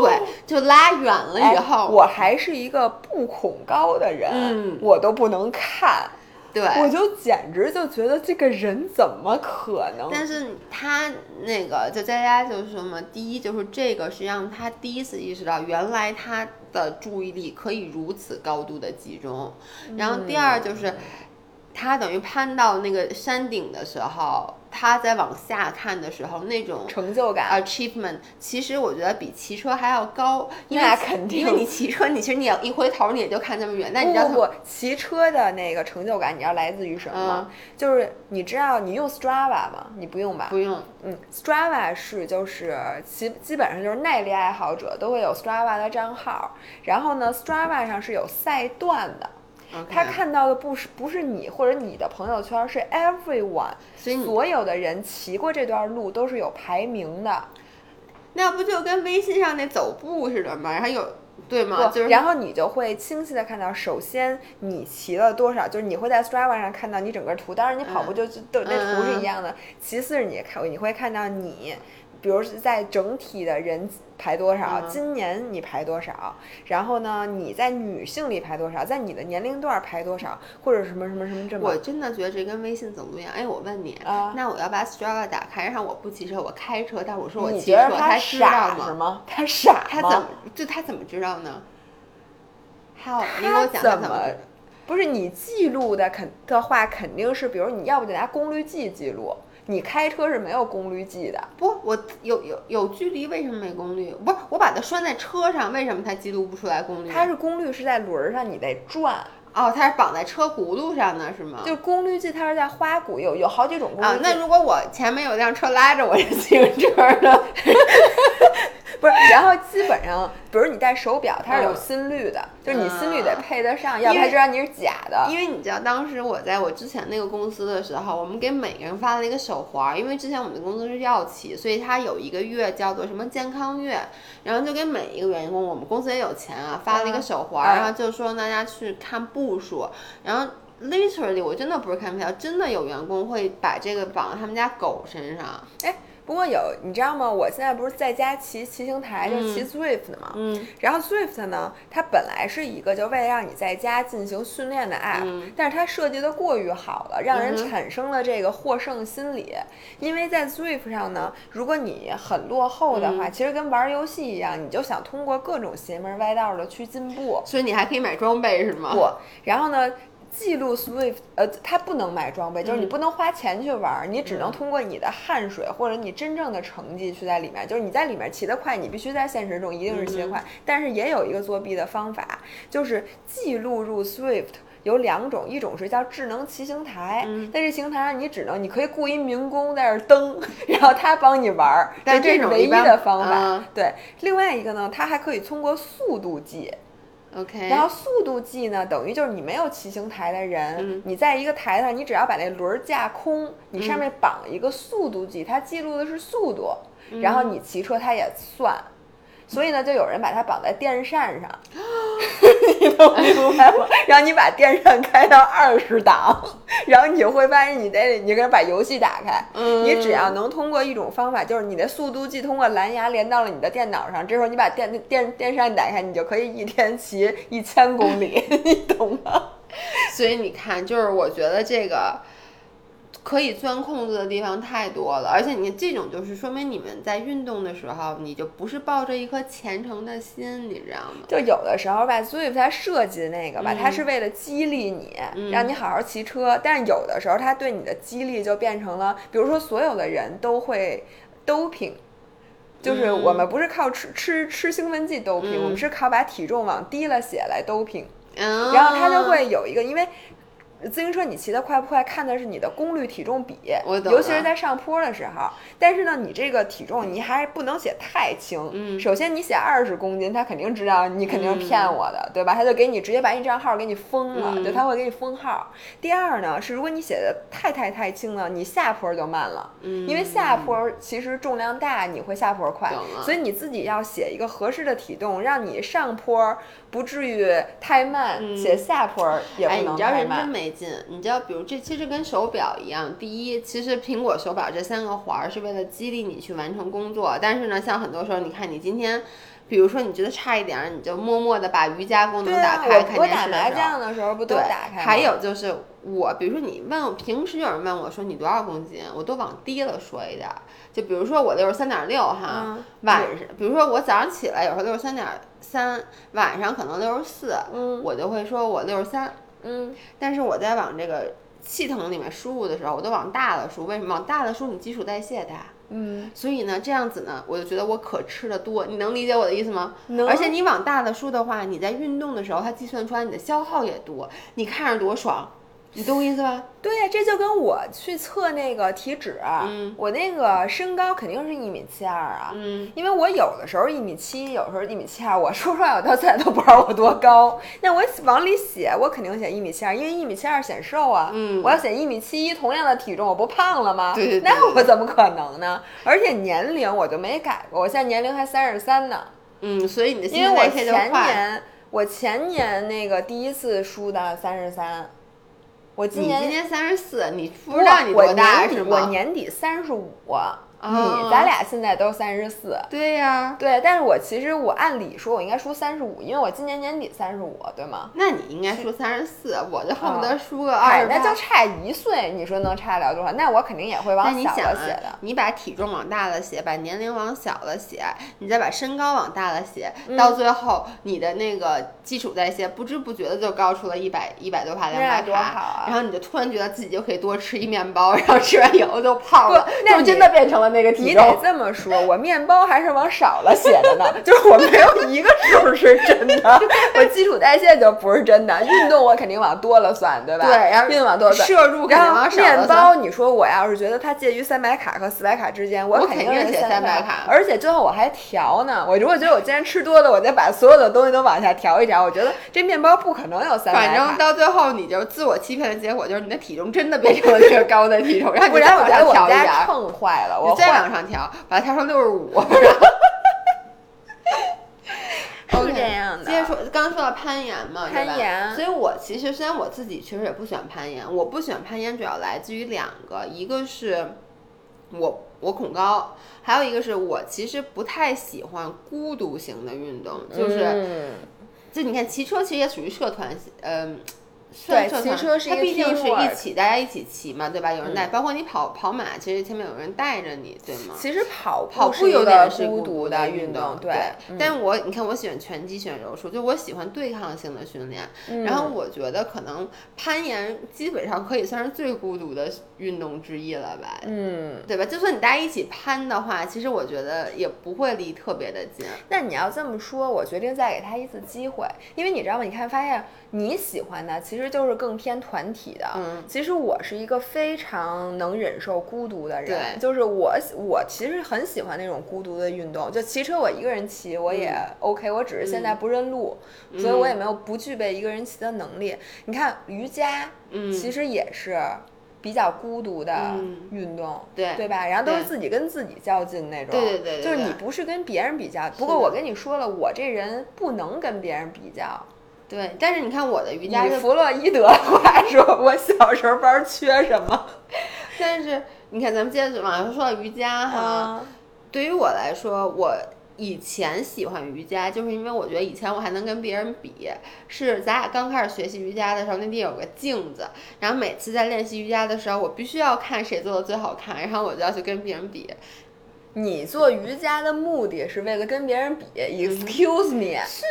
对，就拉远了以哎后，我还是一个不恐高的人，嗯我都不能看，对，我就简直就觉得这个人怎么可能？但是他那个就佳佳就是说嘛，第一就是这个是让他第一次意识到，原来他的注意力可以如此高度的集中。然后第二就是，他等于攀到那个山顶的时候，他在往下看的时候，那种成就感，achievement，其实我觉得比骑车还要高，因为那肯定因为你骑车，你其实你要一回头你也就看这么远，但你知道他不骑车的那个成就感，你知道来自于什么吗？就是你知道你用 Strava 吗？你不用吧？不用，嗯，Strava 是就是基基本上就是耐力爱好者都会有 Strava 的账号，然后呢，Strava 上是有赛段的。他看到的不是不是你或者你的朋友圈，是 everyone，所所有的人骑过这段路都是有排名的。那不就跟微信上那走步似的吗？然后有对吗？就是然后你就会清晰的看到，首先你骑了多少，就是你会在 Strava 上看到你整个图，当然你跑步就就都那图是一样的。其次是你看你会看到你。比如是在整体的人排多少，今年你排多少，然后呢，你在女性里排多少，在你的年龄段排多少，或者什么什么什么这么。我真的觉得这跟微信走路一样。哎，我问你，那我要把 Strava 打开，然后我不骑车，我开车，但我说我骑车，他傻吗？他傻他怎么就他怎么知道呢？还有你给我讲怎么？不是你记录的肯的话，肯定是，比如你要不就拿功率计记录。你开车是没有功率计的，不，我有有有距离，为什么没功率？不是，我把它拴在车上，为什么它记录不出来功率？它是功率是在轮儿上，你得转。哦，它是绑在车轱辘上的是吗？就功率计，它是在花鼓，有有好几种功率啊。那如果我前面有辆车拉着我这自行车呢？不是，然后基本上，比如你戴手表，它是有心率的，就是你心率得配得上，要不然知道你是假的。因为你知道，当时我在我之前那个公司的时候，我们给每个人发了一个手环，因为之前我们的公司是药企，所以它有一个月叫做什么健康月，然后就给每一个员工，我们公司也有钱啊，发了一个手环，然后就说大家去看步数，然后 literally 我真的不是开玩笑，真的有员工会把这个绑在他们家狗身上，哎。不过有你知道吗？我现在不是在家骑骑行台，就骑 Swift 的嘛。嗯。然后 Swift 呢，它本来是一个就为了让你在家进行训练的 app，但是它设计的过于好了，让人产生了这个获胜心理。因为在 Swift 上呢，如果你很落后的话，其实跟玩游戏一样，你就想通过各种邪门歪道的去进步。所以你还可以买装备是吗？不。然后呢？记录 Swift，呃，它不能买装备，就是你不能花钱去玩，你只能通过你的汗水或者你真正的成绩去在里面。就是你在里面骑得快，你必须在现实中一定是骑得快。但是也有一个作弊的方法，就是记录入 Swift 有两种，一种是叫智能骑行台，在这行台上你只能你可以雇一民工在那儿蹬，然后他帮你玩儿，但这是唯一的方法。对，另外一个呢，它还可以通过速度计。OK，然后速度计呢，等于就是你没有骑行台的人，你在一个台上，你只要把那轮架空，你上面绑一个速度计，它记录的是速度，然后你骑车它也算。所以呢，就有人把它绑在电扇上，你能明白吗？让你把电扇开到二十档，然后你就会发现你得你给把游戏打开。你只要能通过一种方法，就是你的速度计通过蓝牙连到了你的电脑上，这时候你把电电电扇打开，你就可以一天骑一千公里，你懂吗？所以你看，就是我觉得这个。可以钻空子的地方太多了，而且你这种就是说明你们在运动的时候，你就不是抱着一颗虔诚的心，你知道吗？就有的时候吧，Swift 它设计的那个吧，它是为了激励你，让你好好骑车。但是有的时候，它对你的激励就变成了，比如说所有的人都会 doping，就是我们不是靠吃吃吃兴奋剂 doping，我们是靠把体重往低了写来 doping，然后它就会有一个因为。自行车你骑得快不快，看的是你的功率体重比，尤其是在上坡的时候。但是呢，你这个体重你还不能写太轻。嗯，首先你写二十公斤，他肯定知道你肯定是骗我的，对吧？他就给你直接把你账号给你封了，就他会给你封号。第二呢，是如果你写的太太太轻了，你下坡就慢了。嗯，因为下坡其实重量大，你会下坡快，所以你自己要写一个合适的体重，让你上坡不至于太慢，写下坡也不能太慢。你知道，比如这其实跟手表一样。第一，其实苹果手表这三个环儿是为了激励你去完成工作。但是呢，像很多时候，你看你今天，比如说你觉得差一点，你就默默的把瑜伽功能打开，看电视。我打麻将的时候不都打开？还有就是我，比如说你问我，平时有人问我说你多少公斤，我都往低了说一点。就比如说我六十三点六哈，晚上，比如说我早上起来有时候六十三点三，晚上可能六十四，我就会说我六十三。嗯，但是我在往这个系统里面输入的时候，我都往大了输。为什么往大了输？你基础代谢大。嗯，所以呢，这样子呢，我就觉得我可吃的多。你能理解我的意思吗？能。而且你往大了输的话，你在运动的时候，它计算出来你的消耗也多。你看着多爽，你懂我意思吧？对呀，这就跟我去测那个体脂，嗯我那个身高肯定是一米七二啊，嗯，因为我有的时候一米七，有时候一米七二。我说出来，我到现在都不知道我多高。那我往里写，我肯定写一米七二，因为一米七二显瘦啊。嗯我要写一米七一，同样的体重，我不胖了吗？对对对那我怎么可能呢？而且年龄我就没改过，我现在年龄还三十三呢。嗯，所以你的新因为我前。年我前年那个第一次输的三十三，我今年你今年三十四，你不不知道你我多大是吗？我年底三十五，啊你咱俩现在都三十四。对呀、对，但是我其实我按理说我应该输三十五，因为我今年年底三十五，对吗？那你应该输三十四，我就恨不得输个二。那就差一岁，你说能差得了多少？那我肯定也会往小了写的。你把体重往大了写，把年龄往小了写，你再把身高往大了写，嗯到最后你的那个基础代谢不知不觉的就高出了一百一百多卡、两百多好卡，啊然后你就突然觉得自己就可以多吃一面包，然后吃完以后就胖了，那你就真的变成了那个体你得。这么说，我面包还是往少了写的呢，就是我没有一个数是真的，我基础代谢就不是真的，运动我肯定往多了算，对吧？对然后运动往多了算。摄入肯定往少了面包，你说我要是觉得它介于三百卡和四百卡之间，我肯肯定是写三300卡而且最后我还调呢。我如果觉得我今天吃多了，我再把所有的东西都往下调一调。我觉得这面包不可能有三百反正。到最后，你就自我欺骗的结果就是你的体重真的变成了那个高的体重，然后不你再往下然我觉得我们调一点秤坏了，我你再往上调，把它调成六十五。是这样的。接着说，刚刚说到攀岩嘛，攀岩所以我其实虽然我自己确实也不喜欢攀岩，我不喜欢攀岩主要来自于两个，一个是我我恐高，还有一个是我其实不太喜欢孤独型的运动，就是、嗯就你看骑车其实也属于社团，嗯。对骑车是一个它毕竟是一起，大家一起骑嘛，对吧？有人带，包括你跑跑马，其实前面有人带着你，对吗？其实跑跑步有点是孤独的运动，对。嗯但我你看，我喜欢拳击，喜欢柔术，就我喜欢对抗性的训练。然后我觉得可能攀岩基本上可以算是最孤独的运动之一了吧，嗯，对吧？就算你大家一起攀的话，其实我觉得也不会离特别的近。那你要这么说，我决定再给他一次机会，因为你知道吗？你看，发现你喜欢的其实就是更偏团体的。嗯，其实我是一个非常能忍受孤独的人，对就是我我其实很喜欢那种孤独的运动，就骑车我一个人骑我也 OK，、我只是现在不认路，所以我也没有不具备一个人骑的能力。你看瑜伽，嗯其实也是。比较孤独的嗯运动，对对吧？然后都是自己跟自己较劲那种，对对对对就是你不是跟别人比较。不过我跟你说了，我这人不能跟别人比较。对，但是你看我的瑜伽就，以弗洛伊德话说，我小时候班缺什么？但是你看咱们接着往上说到瑜伽哈，啊，对于我来说，我以前喜欢瑜伽，就是因为我觉得以前我还能跟别人比。是咱俩刚开始学习瑜伽的时候，那地有个镜子，然后每次在练习瑜伽的时候，我必须要看谁做的最好看，然后我就要去跟别人比。你做瑜伽的目的是为了跟别人比？Excuse me，是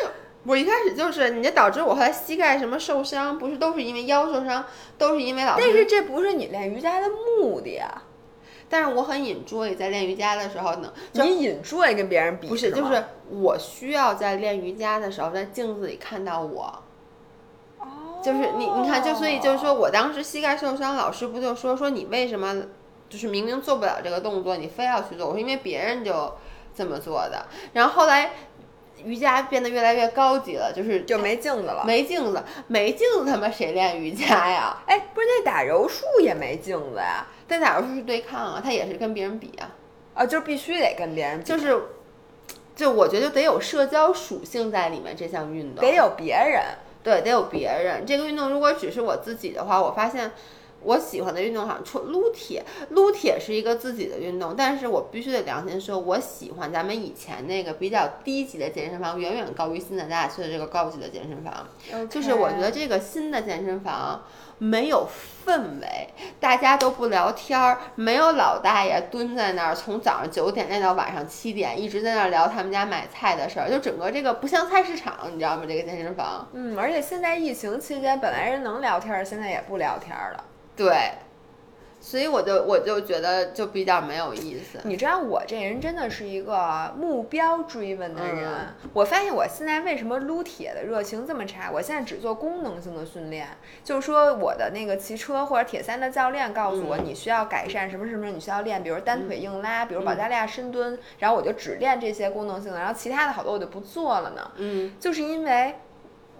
我一开始就是，你这导致我后来膝盖什么受伤，不是都是因为腰受伤，都是因为老师。但是这不是你练瑜伽的目的啊！但是我很 enjoy 在练瑜伽的时候能，就你引 joy 跟别人比不是，就是我需要在练瑜伽的时候，在镜子里看到我。就是你，你看，就所以就是说我当时膝盖受伤，老师不就说说你为什么就是明明做不了这个动作，你非要去做？我说因为别人就这么做的。然后后来瑜伽变得越来越高级了，就是就没镜子了。没镜子，没镜子，他妈谁练瑜伽呀？哎，不是那打柔术也没镜子呀？但打柔术是对抗啊，他也是跟别人比啊，啊，就必须得跟别人比，就是。就我觉得得有社交属性在里面，这项运动得有别人。对，得有别人。这个运动如果只是我自己的话，我发现我喜欢的运动好像除撸铁，撸铁是一个自己的运动，但是我必须得良心说，我喜欢咱们以前那个比较低级的健身房，远远高于现在咱俩去的这个高级的健身房。就是我觉得这个新的健身房没有氛围，大家都不聊天儿，没有老大爷蹲在那儿从早上九点练到晚上七点，一直在那儿聊他们家买菜的事儿，就整个这个不像菜市场，你知道吗？这个健身房。嗯，而且现在疫情期间，本来人能聊天儿，现在也不聊天儿了。对，所以我就我就觉得就比较没有意思。你知道我这人真的是一个目标追问的人。嗯我发现我现在为什么撸铁的热情这么差？我现在只做功能性的训练，就是说我的那个骑车或者铁三的教练告诉我，嗯你需要改善什么什么，你需要练，比如单腿硬拉，比如保加利亚深蹲，然后我就只练这些功能性的，然后其他的好多我就不做了呢。嗯，就是因为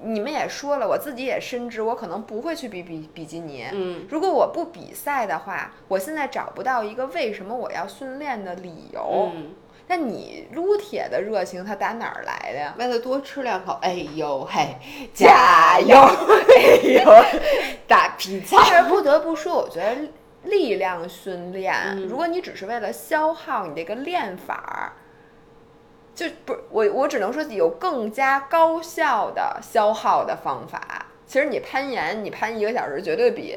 你们也说了，我自己也深知我可能不会去比比比基尼。嗯，如果我不比赛的话，我现在找不到一个为什么我要训练的理由。嗯，那你撸铁的热情，它打哪儿来的呀？为了多吃两口，哎呦嘿，加油！哎呦，大劈其实不得不说，我觉得力量训练，嗯如果你只是为了消耗你这个练法儿，就不是我，我只能说有更加高效的消耗的方法。其实你攀岩，你攀一个小时绝对比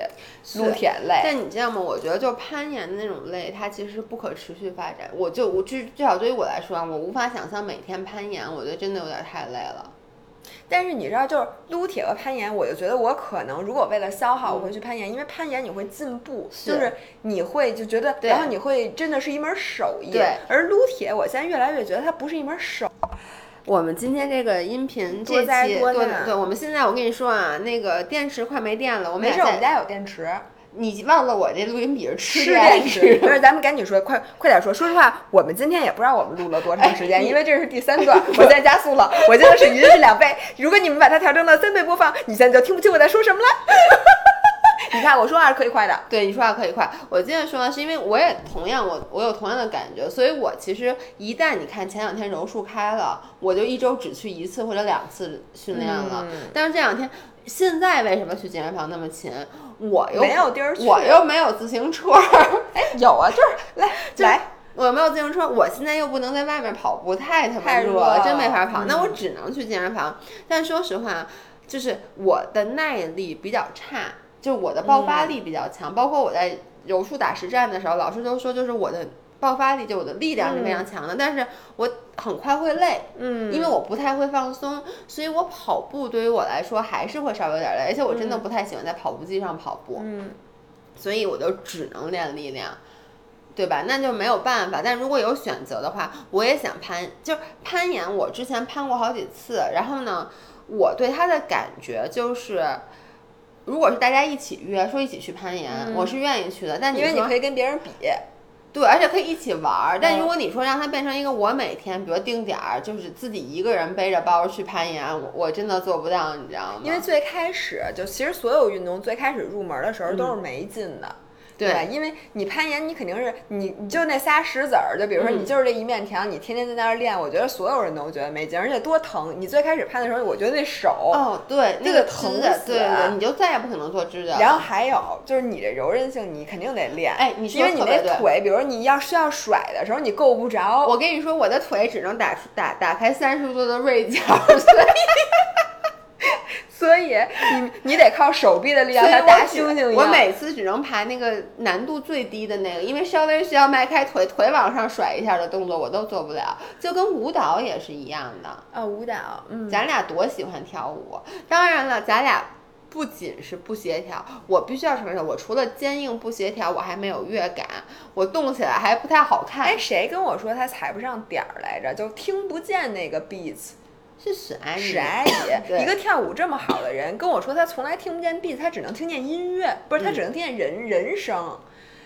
撸铁累。但你知道吗？我觉得就攀岩的那种累，它其实是不可持续发展。我就我至至少对于我来说啊，我无法想象每天攀岩，我觉得真的有点太累了。但是你知道，就是撸铁和攀岩，我就觉得我可能如果为了消耗，我会去攀岩，因为攀岩你会进步，是。就是你会就觉得，然后你会真的是一门手艺。对。而撸铁，我现在越来越觉得它不是一门手。我们今天这个音频这多灾期多难。对对，我们现在我跟你说啊，那个电池快没电了，我们没事，我们家有电池，你忘了我这录音笔是吃吃电电池。不是，咱们赶紧说，快快点说。说实话，我们今天也不知道我们录了多长时间，哎因为这是第三段，我现在加速了，我现在是语音是两倍。如果你们把它调整到三倍播放，你现在就听不清我在说什么了。你看，我说话是可以快的。对，你说话可以快。我接着说呢，是因为我也同样，我我有同样的感觉，所以我其实一旦你看前两天柔术开了，我就一周只去一次或者两次训练了。嗯但是这两天，现在为什么去健身房那么勤？我又没有地儿去我又没有自行车，哎，有啊，就是 来来，我又没有自行车，我现在又不能在外面跑步，太他妈热了真没法跑。嗯那我只能去健身房。但说实话，就是我的耐力比较差，就我的爆发力比较强，包括我在柔术打实战的时候，老师都说就是我的。爆发力就我的力量是非常强的，但是我很快会累，嗯因为我不太会放松，所以我跑步对于我来说还是会稍微有点累，而且我真的不太喜欢在跑步机上跑步。嗯，所以我就只能练力量，对吧？那就没有办法。但如果有选择的话，我也想攀，就是攀岩。我之前攀过好几次，然后呢，我对它的感觉就是，如果是大家一起约说一起去攀岩，嗯我是愿意去的。但因为你可以跟别人比。对，而且可以一起玩儿。但嗯如果你说让它变成一个我每天，比如定点儿，就是自己一个人背着包去攀岩，我我真的做不到，你知道吗？因为最开始就其实所有运动最开始入门的时候都是没劲的。对吧？因为你攀岩，你肯定是你，你就那仨石子儿，就比如说你就是这一面墙，你天天在那儿练，我觉得所有人都觉得没劲，而且多疼。你最开始攀的时候，我觉得那手，哦，对，那个个疼死对对，你就再也不可能做指甲。然后还有就是你这柔韧性，你肯定得练。哎你说因为你那腿，比如你要需要甩的时候，你够不着。我跟你说，我的腿只能打打打开三十度的锐角，所以 所以你你得靠手臂的力量，所以像大猩猩一样。我每次只能爬那个难度最低的那个，因为稍微需要迈开腿腿往上甩一下的动作，我都做不了，就跟舞蹈也是一样的。啊，舞蹈，嗯，咱俩多喜欢跳舞，当然了，咱俩。不仅是不协调，我必须要承认，我除了坚硬不协调，我还没有乐感，我动起来还不太好看。哎，谁跟我说他踩不上点儿来着？就听不见那个 beats。是史阿姨，史阿姨，一个跳舞这么好的人，跟我说他从来听不见 beat，他只能听见音乐，不是他只能听见人、人声。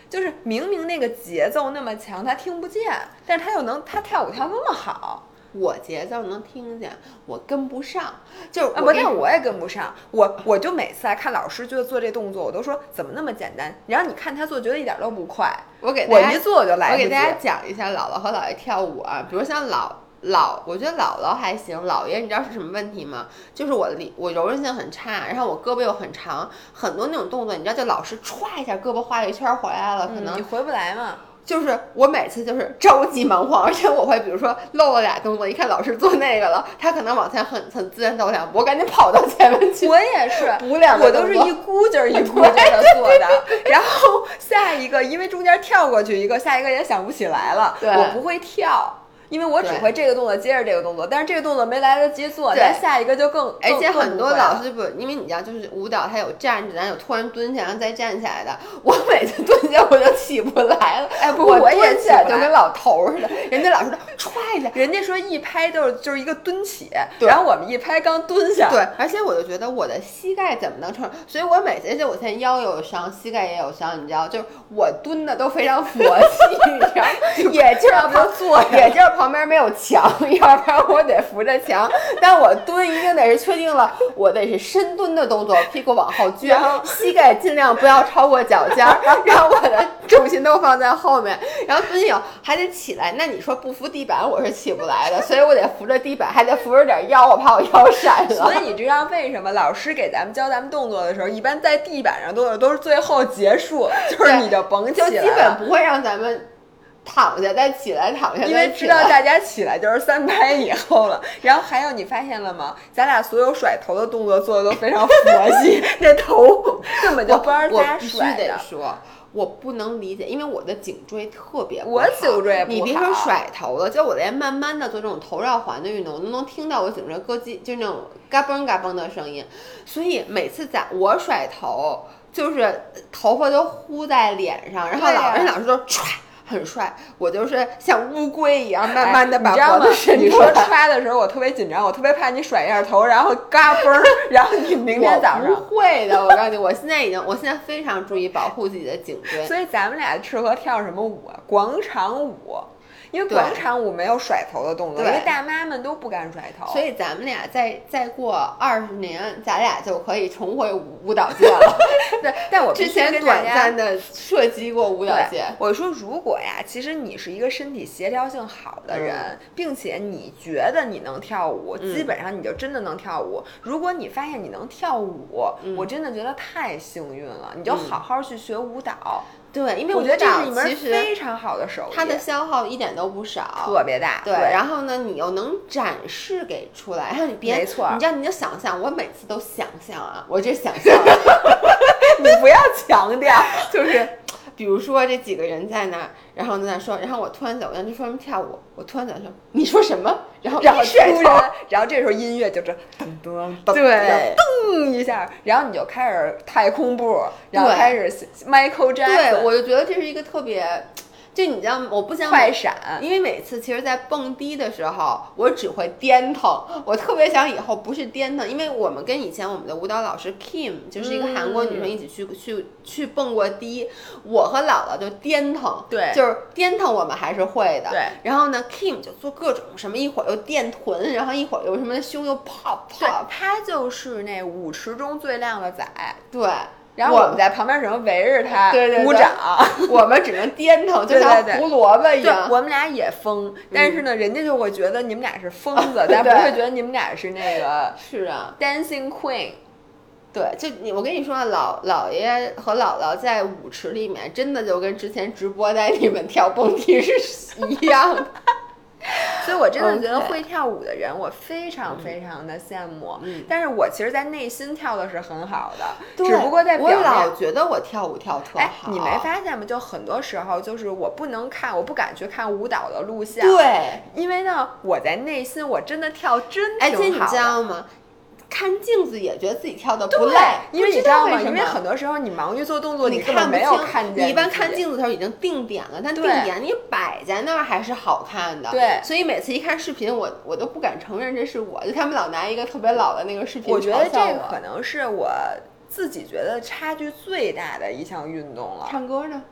就是明明那个节奏那么强，他听不见，但是他又能，他跳舞跳那么好。我节奏能听见，我跟不上，就是啊，不，但我也跟不上。我我就每次啊看老师就做这动作，我都说怎么那么简单，然后你看他做，觉得一点都不快。我给大家我一做我就来。我给大家讲一下姥姥和姥爷跳舞啊，比如像姥姥，我觉得姥姥还行，姥爷你知道是什么问题吗？就是我的力我柔韧性很差，然后我胳膊又很长，很多那种动作，你知道就老是歘一下胳膊画一圈回来了，可能嗯你回不来嘛。就是我每次就是着急忙慌，而且我会比如说漏了俩动作，一看老师做那个了，他可能往前很很自然走两步，我赶紧跑到前面去。我也是，补两个我都是一股劲儿一股劲儿的做的。然后下一个，因为中间跳过去一个，下一个也想不起来了，对我不会跳。因为我只会这个动作接着这个动作，但是这个动作没来得及做，对。咱下一个就更，而且很多老师不，因为你知道，就是舞蹈它有站着，然后有突然蹲下，然后再站起来的。我每次蹲下我就起不来了，哎不我我也蹲起来。就跟老头儿似的。人家老师说踹下，人家说一拍就是就是一个蹲起，然后我们一拍刚蹲下，对，而且我就觉得我的膝盖怎么能撑？所以我每次，而且我现在腰有伤，膝盖也有伤，你知道，就是我蹲的都非常佛系，你知道，也就是要不坐也就是旁边没有墙，要不然我得扶着墙。但我蹲一定得是确定了，我得是深蹲的动作，屁股往后撅，膝盖尽量不要超过脚尖儿，然后我的重心都放在后面，然后蹲下以后还得起来。那你说不扶地板，我是起不来的，所以我得扶着地板，还得扶着点腰，我怕我腰闪了。所以你知道为什么老师给咱们教咱们动作的时候，一般在地板上动作都是最后结束，就是你就甭起就基本不会让咱们躺下再起来，躺下因为。知道大家起来就是三拍以后了。然后还有你发现了吗？咱俩所有甩头的动作做的都非常佛系，那头根本就不知道我咋必须甩的。得说，我不能理解，因为我的颈椎特别不我好你别说甩头了，就我连慢慢的做这种头绕环的运动，我都能听到我颈椎咯叽，就那种嘎嘣嘎嘣的声音。所以每次在我甩头，就是头发都呼在脸上，然后老人老师都歘。很帅，我就是像乌龟一样，慢慢的哎把脖子？伸你说出来。歘的时候，我特别紧张，我特别怕你甩一下头，然后嘎嘣儿，然后你明天早上。不会的，我告诉你，我现在已经，我现在非常注意保护自己的颈椎。所以咱们俩适合跳什么舞啊？广场舞，因为广场舞没有甩头的动作，因对为大妈们都不敢甩头。所以咱们俩再再过二十年，咱俩就可以重回舞蹈界了。对，但我之前短暂的涉及过舞蹈界，，我说如果呀，其实你是一个身体协调性好的人，嗯并且你觉得你能跳舞，嗯基本上你就真的能跳舞。如果你发现你能跳舞，嗯我真的觉得太幸运了，你就好好去学舞蹈。对，因为我觉得这是一门其实非常好的手艺，它的消耗一点都不少。特别大。对，对，然后呢，你又能展示给出来，然 后你别，没错你知道，你就想象，我每次都想象啊，我这想象，你不要强调。就是，比如说这几个人在那儿，然后在那说，然后我突然走过去就说什么跳舞，我突然走过去说 你说什么？然后然后突然，然后这时候音乐就这噔噔噔，对噔一下，然后你就开始太空步，然后开始 Michael 对，Jackson 我就觉得这是一个特别，就你知道，我不想快闪。因为每次其实，在蹦迪的时候，我只会颠腾。我特别想以后不是颠腾，因为我们跟以前我们的舞蹈老师 Kim，就是一个韩国女生，嗯一起去、去去蹦过迪。我和姥姥就颠腾，对就是颠腾我们还是会的。对然后呢，Kim 就做各种什么，一会儿又垫臀，然后一会儿又什么胸又泡对泡，，他就是那舞池中最靓的仔。对。然后我们在旁边只能围着他鼓掌。我们只能颠腾，就像胡萝卜一对，样。我们俩也疯，但是呢，人家就会觉得你们俩是疯子，但不会觉得你们俩是那个是啊，dancing queen。对，就你，我跟你说，老姥爷和姥姥在舞池里面，真的就跟之前直播带你们跳蹦迪是一样的。所以我真的觉得会跳舞的人，我非常非常的羡慕。嗯但是我其实，在内心跳的是很好的，对只不过在表我面。老觉得我跳舞跳特哎好，，你没发现吗？就很多时候，就是我不能看，我不敢去看舞蹈的录像，，对，因为呢，我在内心我真的跳真而且你挺好的。知道吗？看镜子也觉得自己跳的不累，因为你知道吗？因为很多时候你忙于做动作，你看不清，有看见。你一般看镜子的时候已经定点了，但定点你摆在那儿还是好看的。对所以每次一看视频，我我都不敢承认这是我，就他们老拿一个特别老的那个视频我觉得这可能是我自己觉得差距最大的一项运动了。唱歌呢？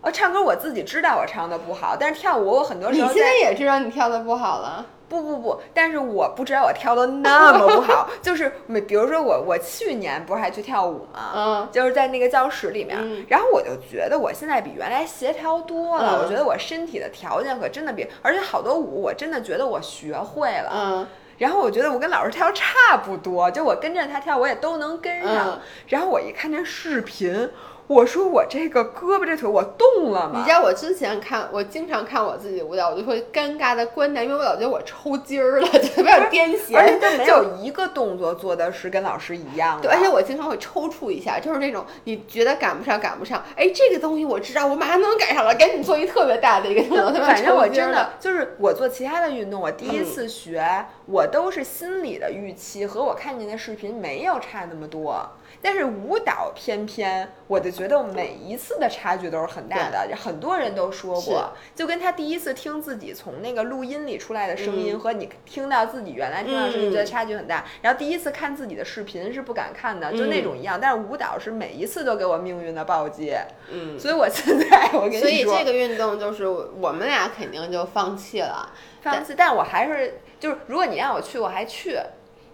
哦，唱歌我自己知道我唱的不好，但是跳舞我很多你时候在现在也知道你跳的不好了。不不不，但是我不知道我跳的那么不好，就是每比如说我我去年不是还去跳舞吗？嗯就是在那个教室里面，嗯然后我就觉得我现在比原来协调多了，嗯我觉得我身体的条件可真的比，而且好多舞我真的觉得我学会了，嗯，然后我觉得我跟老师跳差不多，就我跟着他跳我也都能跟上，嗯然后我一看那视频。我说我这个胳膊这腿我动了吗？你知道我之前看，我经常看我自己舞蹈，我就会尴尬的观察，因为我老觉得我抽筋儿了，就有点癫痫，而且就没有一个动作做的是跟老师一样的。对，而且我经常会抽搐一下，就是那种你觉得赶不上，赶不上，哎，这个东西我知道，我马上能赶上了，赶紧做一特别大的一个动作。反正我真的就是我做其他的运动，我第一次学，我都是心理的预期和我看见的视频没有差那么多。但是舞蹈偏偏，我就觉得每一次的差距都是很大的。很多人都说过，就跟他第一次听自己从那个录音里出来的声音和你听到自己原来听到声音，觉得差距很大。然后第一次看自己的视频是不敢看的，就那种一样。但是舞蹈是每一次都给我命运的暴击。嗯，所以我现在我跟你说，所以这个运动就是我们俩肯定就放弃了，放弃。但我还是就是，如果你让我去，我还去。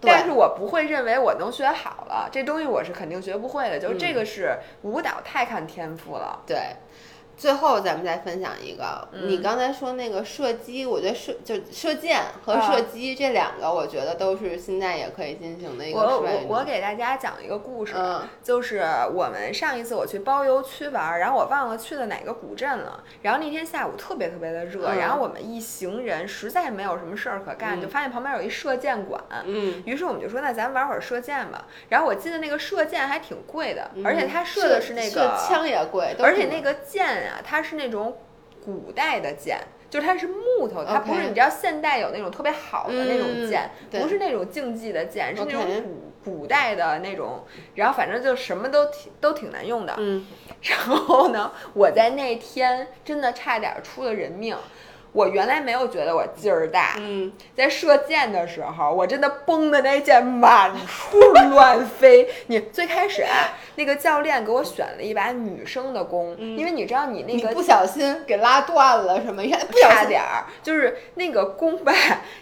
但是我不会认为我能学好了，这东西我是肯定学不会的。就是这个是舞蹈太看天赋了。对。最后咱们再分享一个，你刚才说那个射击，我觉得射就射箭和射击这两个，我觉得都是现在也可以进行的一个我我我给大家讲一个故事，就是我们上一次我去包邮区玩，然后我忘了去的哪个古镇了，然后那天下午特别特别的热，然后我们一行人实在没有什么事儿可干，就发现旁边有一射箭馆，嗯，于是我们就说那咱玩会儿射箭吧。然后我记得那个射箭还挺贵的，而且它射的是那个枪也贵，而且那个箭。它是那种古代的剑，就是它是木头，它不是你知道现代有那种特别好的那种剑，不是那种竞技的剑，是那种古古代的那种，然后反正就什么都挺都挺难用的。嗯，然后呢，我在那天真的差点出了人命。我原来没有觉得我劲儿大，在射箭的时候，我真的崩的那箭满处乱飞。你最开始啊，那个教练给我选了一把女生的弓，因为你知道你那个不小心给拉断了什么，差点儿，就是那个弓吧，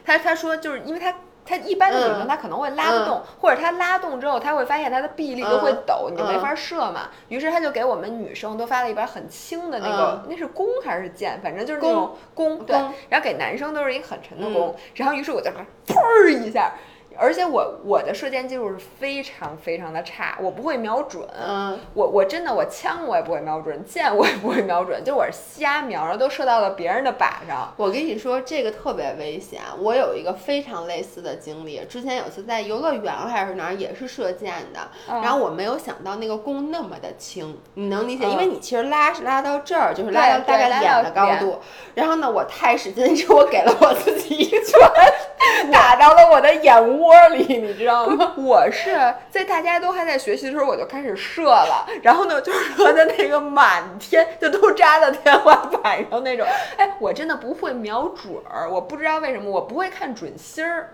他他说就是因为他。它一般的女生她可能会拉不动，或者她拉动之后，她会发现她的臂力都会抖，你就没法射嘛。于是他就给我们女生都发了一把很轻的那个，那是弓还是箭，反正就是那种弓。对，然后给男生都是一个很沉的弓。然后于是我就砰儿一下。而且我我的射箭技术是非常非常的差，我不会瞄准。嗯，我我真的我枪我也不会瞄准，箭我也不会瞄准，就我是瞎瞄，然后都射到了别人的靶上。我跟你说这个特别危险，我有一个非常类似的经历。之前有次在游乐园还是哪儿也是射箭的，然后我没有想到那个弓那么的轻，你能理解？因为你其实拉是拉到这儿，就是拉到大概脸的高度。然后呢，我太使劲，之后我给了我自己一拳，打到了我的眼窝。窝里，你知道吗？我是在大家都还在学习的时候，我就开始射了。然后呢，就是说的那个满天，就都扎到天花板上那种。哎，我真的不会瞄准儿，我不知道为什么，我不会看准心儿。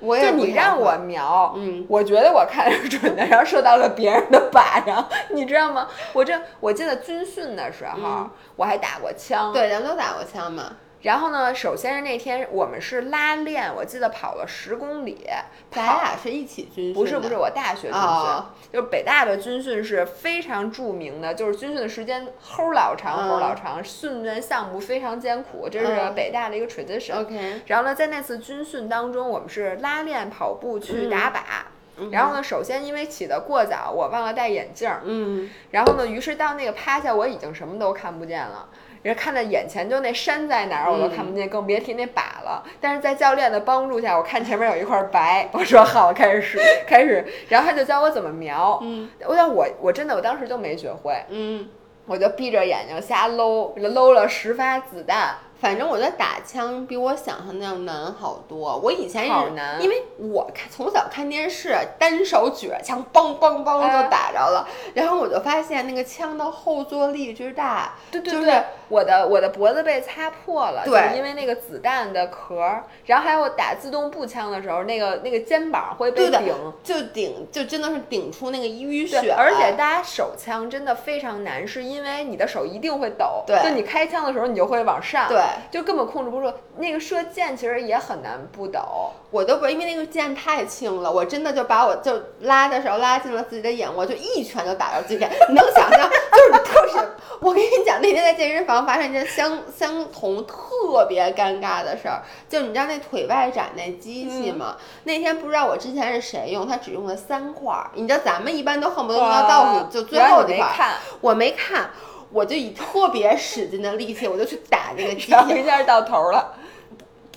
我也就你让我瞄，嗯，我觉得我看是准的，然后射到了别人的靶上，你知道吗？我这我记得军训的时候，我还打过枪。对，咱们都打过枪嘛。然后呢？首先是那天我们是拉练，我记得跑了十公里。咱俩是一起军训？不是不是，我大学军训，就是北大的军训是非常著名的，就是军训的时间齁老长齁老长，训练项目非常艰苦，这是北大的一个 tradition。OK。然后呢，在那次军训当中，我们是拉练跑步去打靶。然后呢，首先因为起得过早，我忘了戴眼镜。嗯。然后呢，于是到那个趴下，我已经什么都看不见了。人看到眼前就那山在哪儿，我都看不见，更别提那靶了。但是在教练的帮助下，我看前面有一块白，我说好，开始试，开始。然后他就教我怎么瞄。嗯，我想我我真的我当时就没学会。嗯，我就闭着眼睛瞎搂，搂了十发子弹。反正我觉得打枪比我想象那样难好多。我以前也难，因为我看从小看电视，单手举着枪，嘣嘣嘣就打着了。然后我就发现那个枪的后坐力之大，对对对，我的我的脖子被擦破了，对，因为那个子弹的壳。然后还有打自动步枪的时候，那个那个肩膀会被顶，就顶就真的是顶出那个淤血。而且大家手枪真的非常难，是因为你的手一定会抖，对，就你开枪的时候你就会往上，对。就根本控制不住，那个射箭其实也很难不抖，我都不因为那个箭太轻了，我真的就把我就拉的时候拉进了自己的眼窝，就一拳就打到自己脸，你能想象，就是特别我跟你讲，那天在健身房发生一件相 相同特别尴尬的事儿，就你知道那腿外展那机器吗？那天不知道我之前是谁用，他只用了三块儿。你知道咱们一般都恨不得用到倒数就最后一块儿，我没看，我就以特别使劲的力气，我就去打这个机器，一下到头了。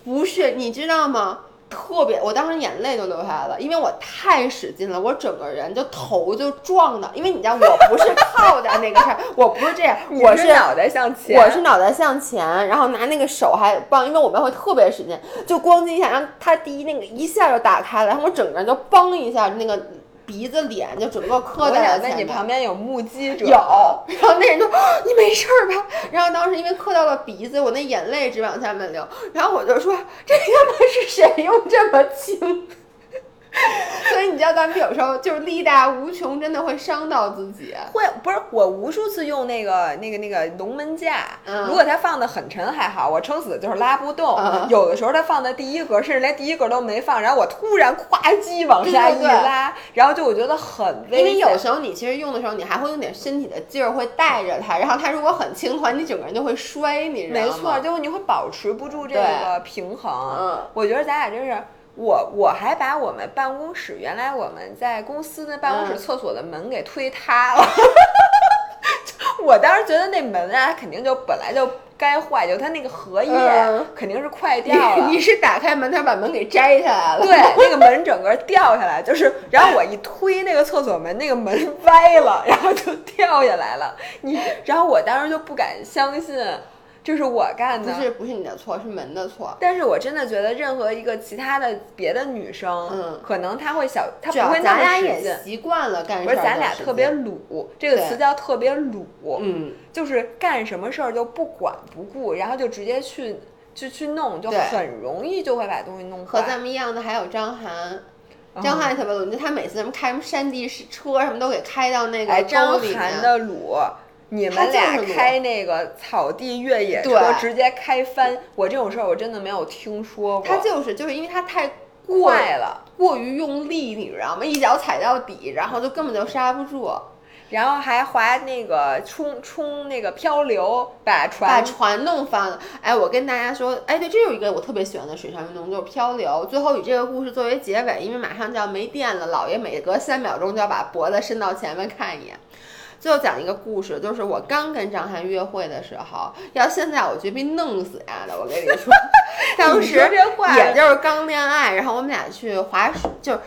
不是，你知道吗？特别，我当时眼泪都流下来了，因为我太使劲了，我整个人就头就撞的，因为你知道我不是靠在那个上，我不是这样，我是脑袋向前，我是脑袋向前，然后拿那个手还帮，因为我们会特别使劲，就咣叽一下，然后它第一那个一下就打开了，然后我整个人就嘣一下那个。鼻子、脸就整个磕在了那你旁边有目击者？有。然后那人就你没事儿吧？然后当时因为磕到了鼻子，我那眼泪直往下面流。然后我就说这他妈是谁用这么轻？所以你知道，咱们有时候就是力大无穷，真的会伤到自己。会不是我无数次用那个那个那个龙门架，如果它放的很沉还好，我撑死就是拉不动。有的时候它放在第一格，甚至连第一格都没放，然后我突然夸叽往下一拉，然后就我觉得很危险。因为有时候你其实用的时候，你还会用点身体的劲儿会带着它，然后它如果很轻的话，你整个人就会摔，你知道吗？没错，就你会保持不住这个平衡。嗯，我觉得咱俩真是。我我还把我们办公室原来我们在公司的办公室厕所的门给推塌了，我当时觉得那门啊肯定就本来就该坏，就它那个荷叶肯定是快掉了。你是打开门，他把门给摘下来了？对，那个门整个掉下来，就是然后我一推那个厕所门，那个门歪了，然后就掉下来了。你然后我当时就不敢相信。这是我干的，不是不是你的错，是门的错。但是我真的觉得，任何一个其他的别的女生，嗯，可能她会小，她不会那么使劲。习惯了干，不是咱俩特别鲁，这个词叫特别鲁，嗯，就是干什么事儿就不管不顾，然后就直接去就去弄，就很容易就会把东西弄坏。和咱们一样的还有张涵，张涵也特别鲁，就他每次什么开什么山地车什么都给开到那个张涵的鲁。你们俩开那个草地越野车直接开翻，我这种事儿我真的没有听说过。他就是就是因为他太快了，过于用力，你知道吗？一脚踩到底，然后就根本就刹不住，然后还划那个冲冲那个漂流，把船把船弄翻了。哎，我跟大家说，哎，对，这有一个我特别喜欢的水上运动，就是漂流。最后以这个故事作为结尾，因为马上就要没电了，姥爷每隔三秒钟就要把脖子伸到前面看一眼。最后讲一个故事，就是我刚跟张翰约会的时候，要现在我绝逼弄死丫的。我跟你说，当时也就是刚恋爱，然后我们俩去滑水，就是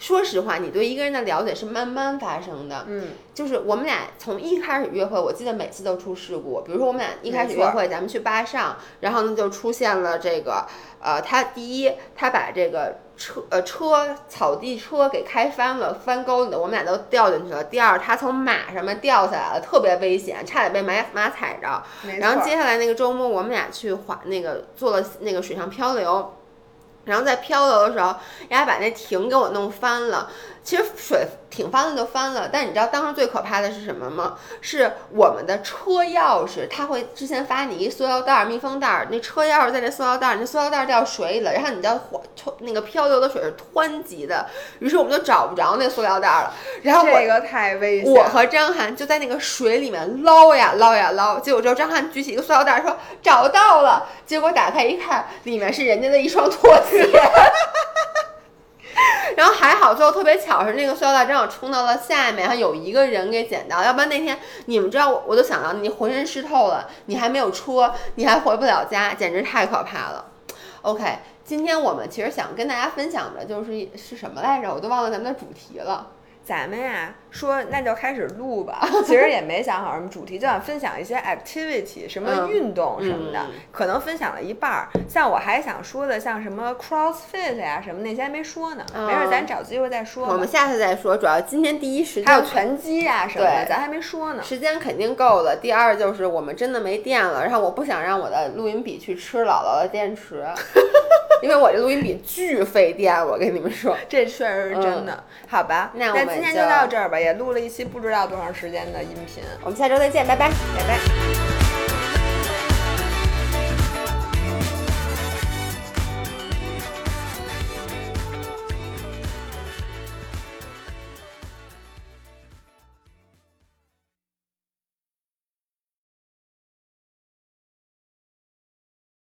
说实话，你对一个人的了解是慢慢发生的。嗯，就是我们俩从一开始约会，我记得每次都出事故。比如说我们俩一开始约会，咱们去巴上，然后呢就出现了这个，呃，他第一，他把这个。车呃车草地车给开翻了，翻沟里了，我们俩都掉进去了。第二，他从马上面掉下来了，特别危险，差点被马马踩着。然后接下来那个周末，我们俩去滑那个做了那个水上漂流，然后在漂流的时候，人家把那艇给我弄翻了。其实水。挺翻了就翻了，但你知道当时最可怕的是什么吗？是我们的车钥匙，他会之前发你一塑料袋密封袋，那车钥匙在那塑料袋，那塑料袋掉水里了，然后你知道火那个漂流的水是湍急的，于是我们就找不着那塑料袋了。然后这个太危险。我和张涵就在那个水里面捞呀捞呀捞，结果之后张涵举起一个塑料袋说找到了，结果打开一看，里面是人家的一双拖鞋。然后还好，最后特别巧是那个塑料袋正好冲到了下面，还有一个人给捡到，要不然那天你们知道我，我都想到你浑身湿透了，你还没有车，你还回不了家，简直太可怕了。OK，今天我们其实想跟大家分享的就是是什么来着？我都忘了咱们的主题了。咱们呀，说那就开始录吧。其实也没想好什么主题，就想分享一些 activity，什么运动什么的。可能分享了一半儿。像我还想说的，像什么 crossfit 呀什么那些还没说呢。没事，咱找机会再说。我们下次再说。主要今天第一时间还有拳击呀什么的，咱还没说呢。时间肯定够了。第二就是我们真的没电了，然后我不想让我的录音笔去吃姥姥的电池，因为我这录音笔巨费电。我跟你们说，这确实是真的。好吧，那我们。今天就到这儿吧，也录了一期不知道多长时间的音频，我们下周再见，拜拜，拜拜。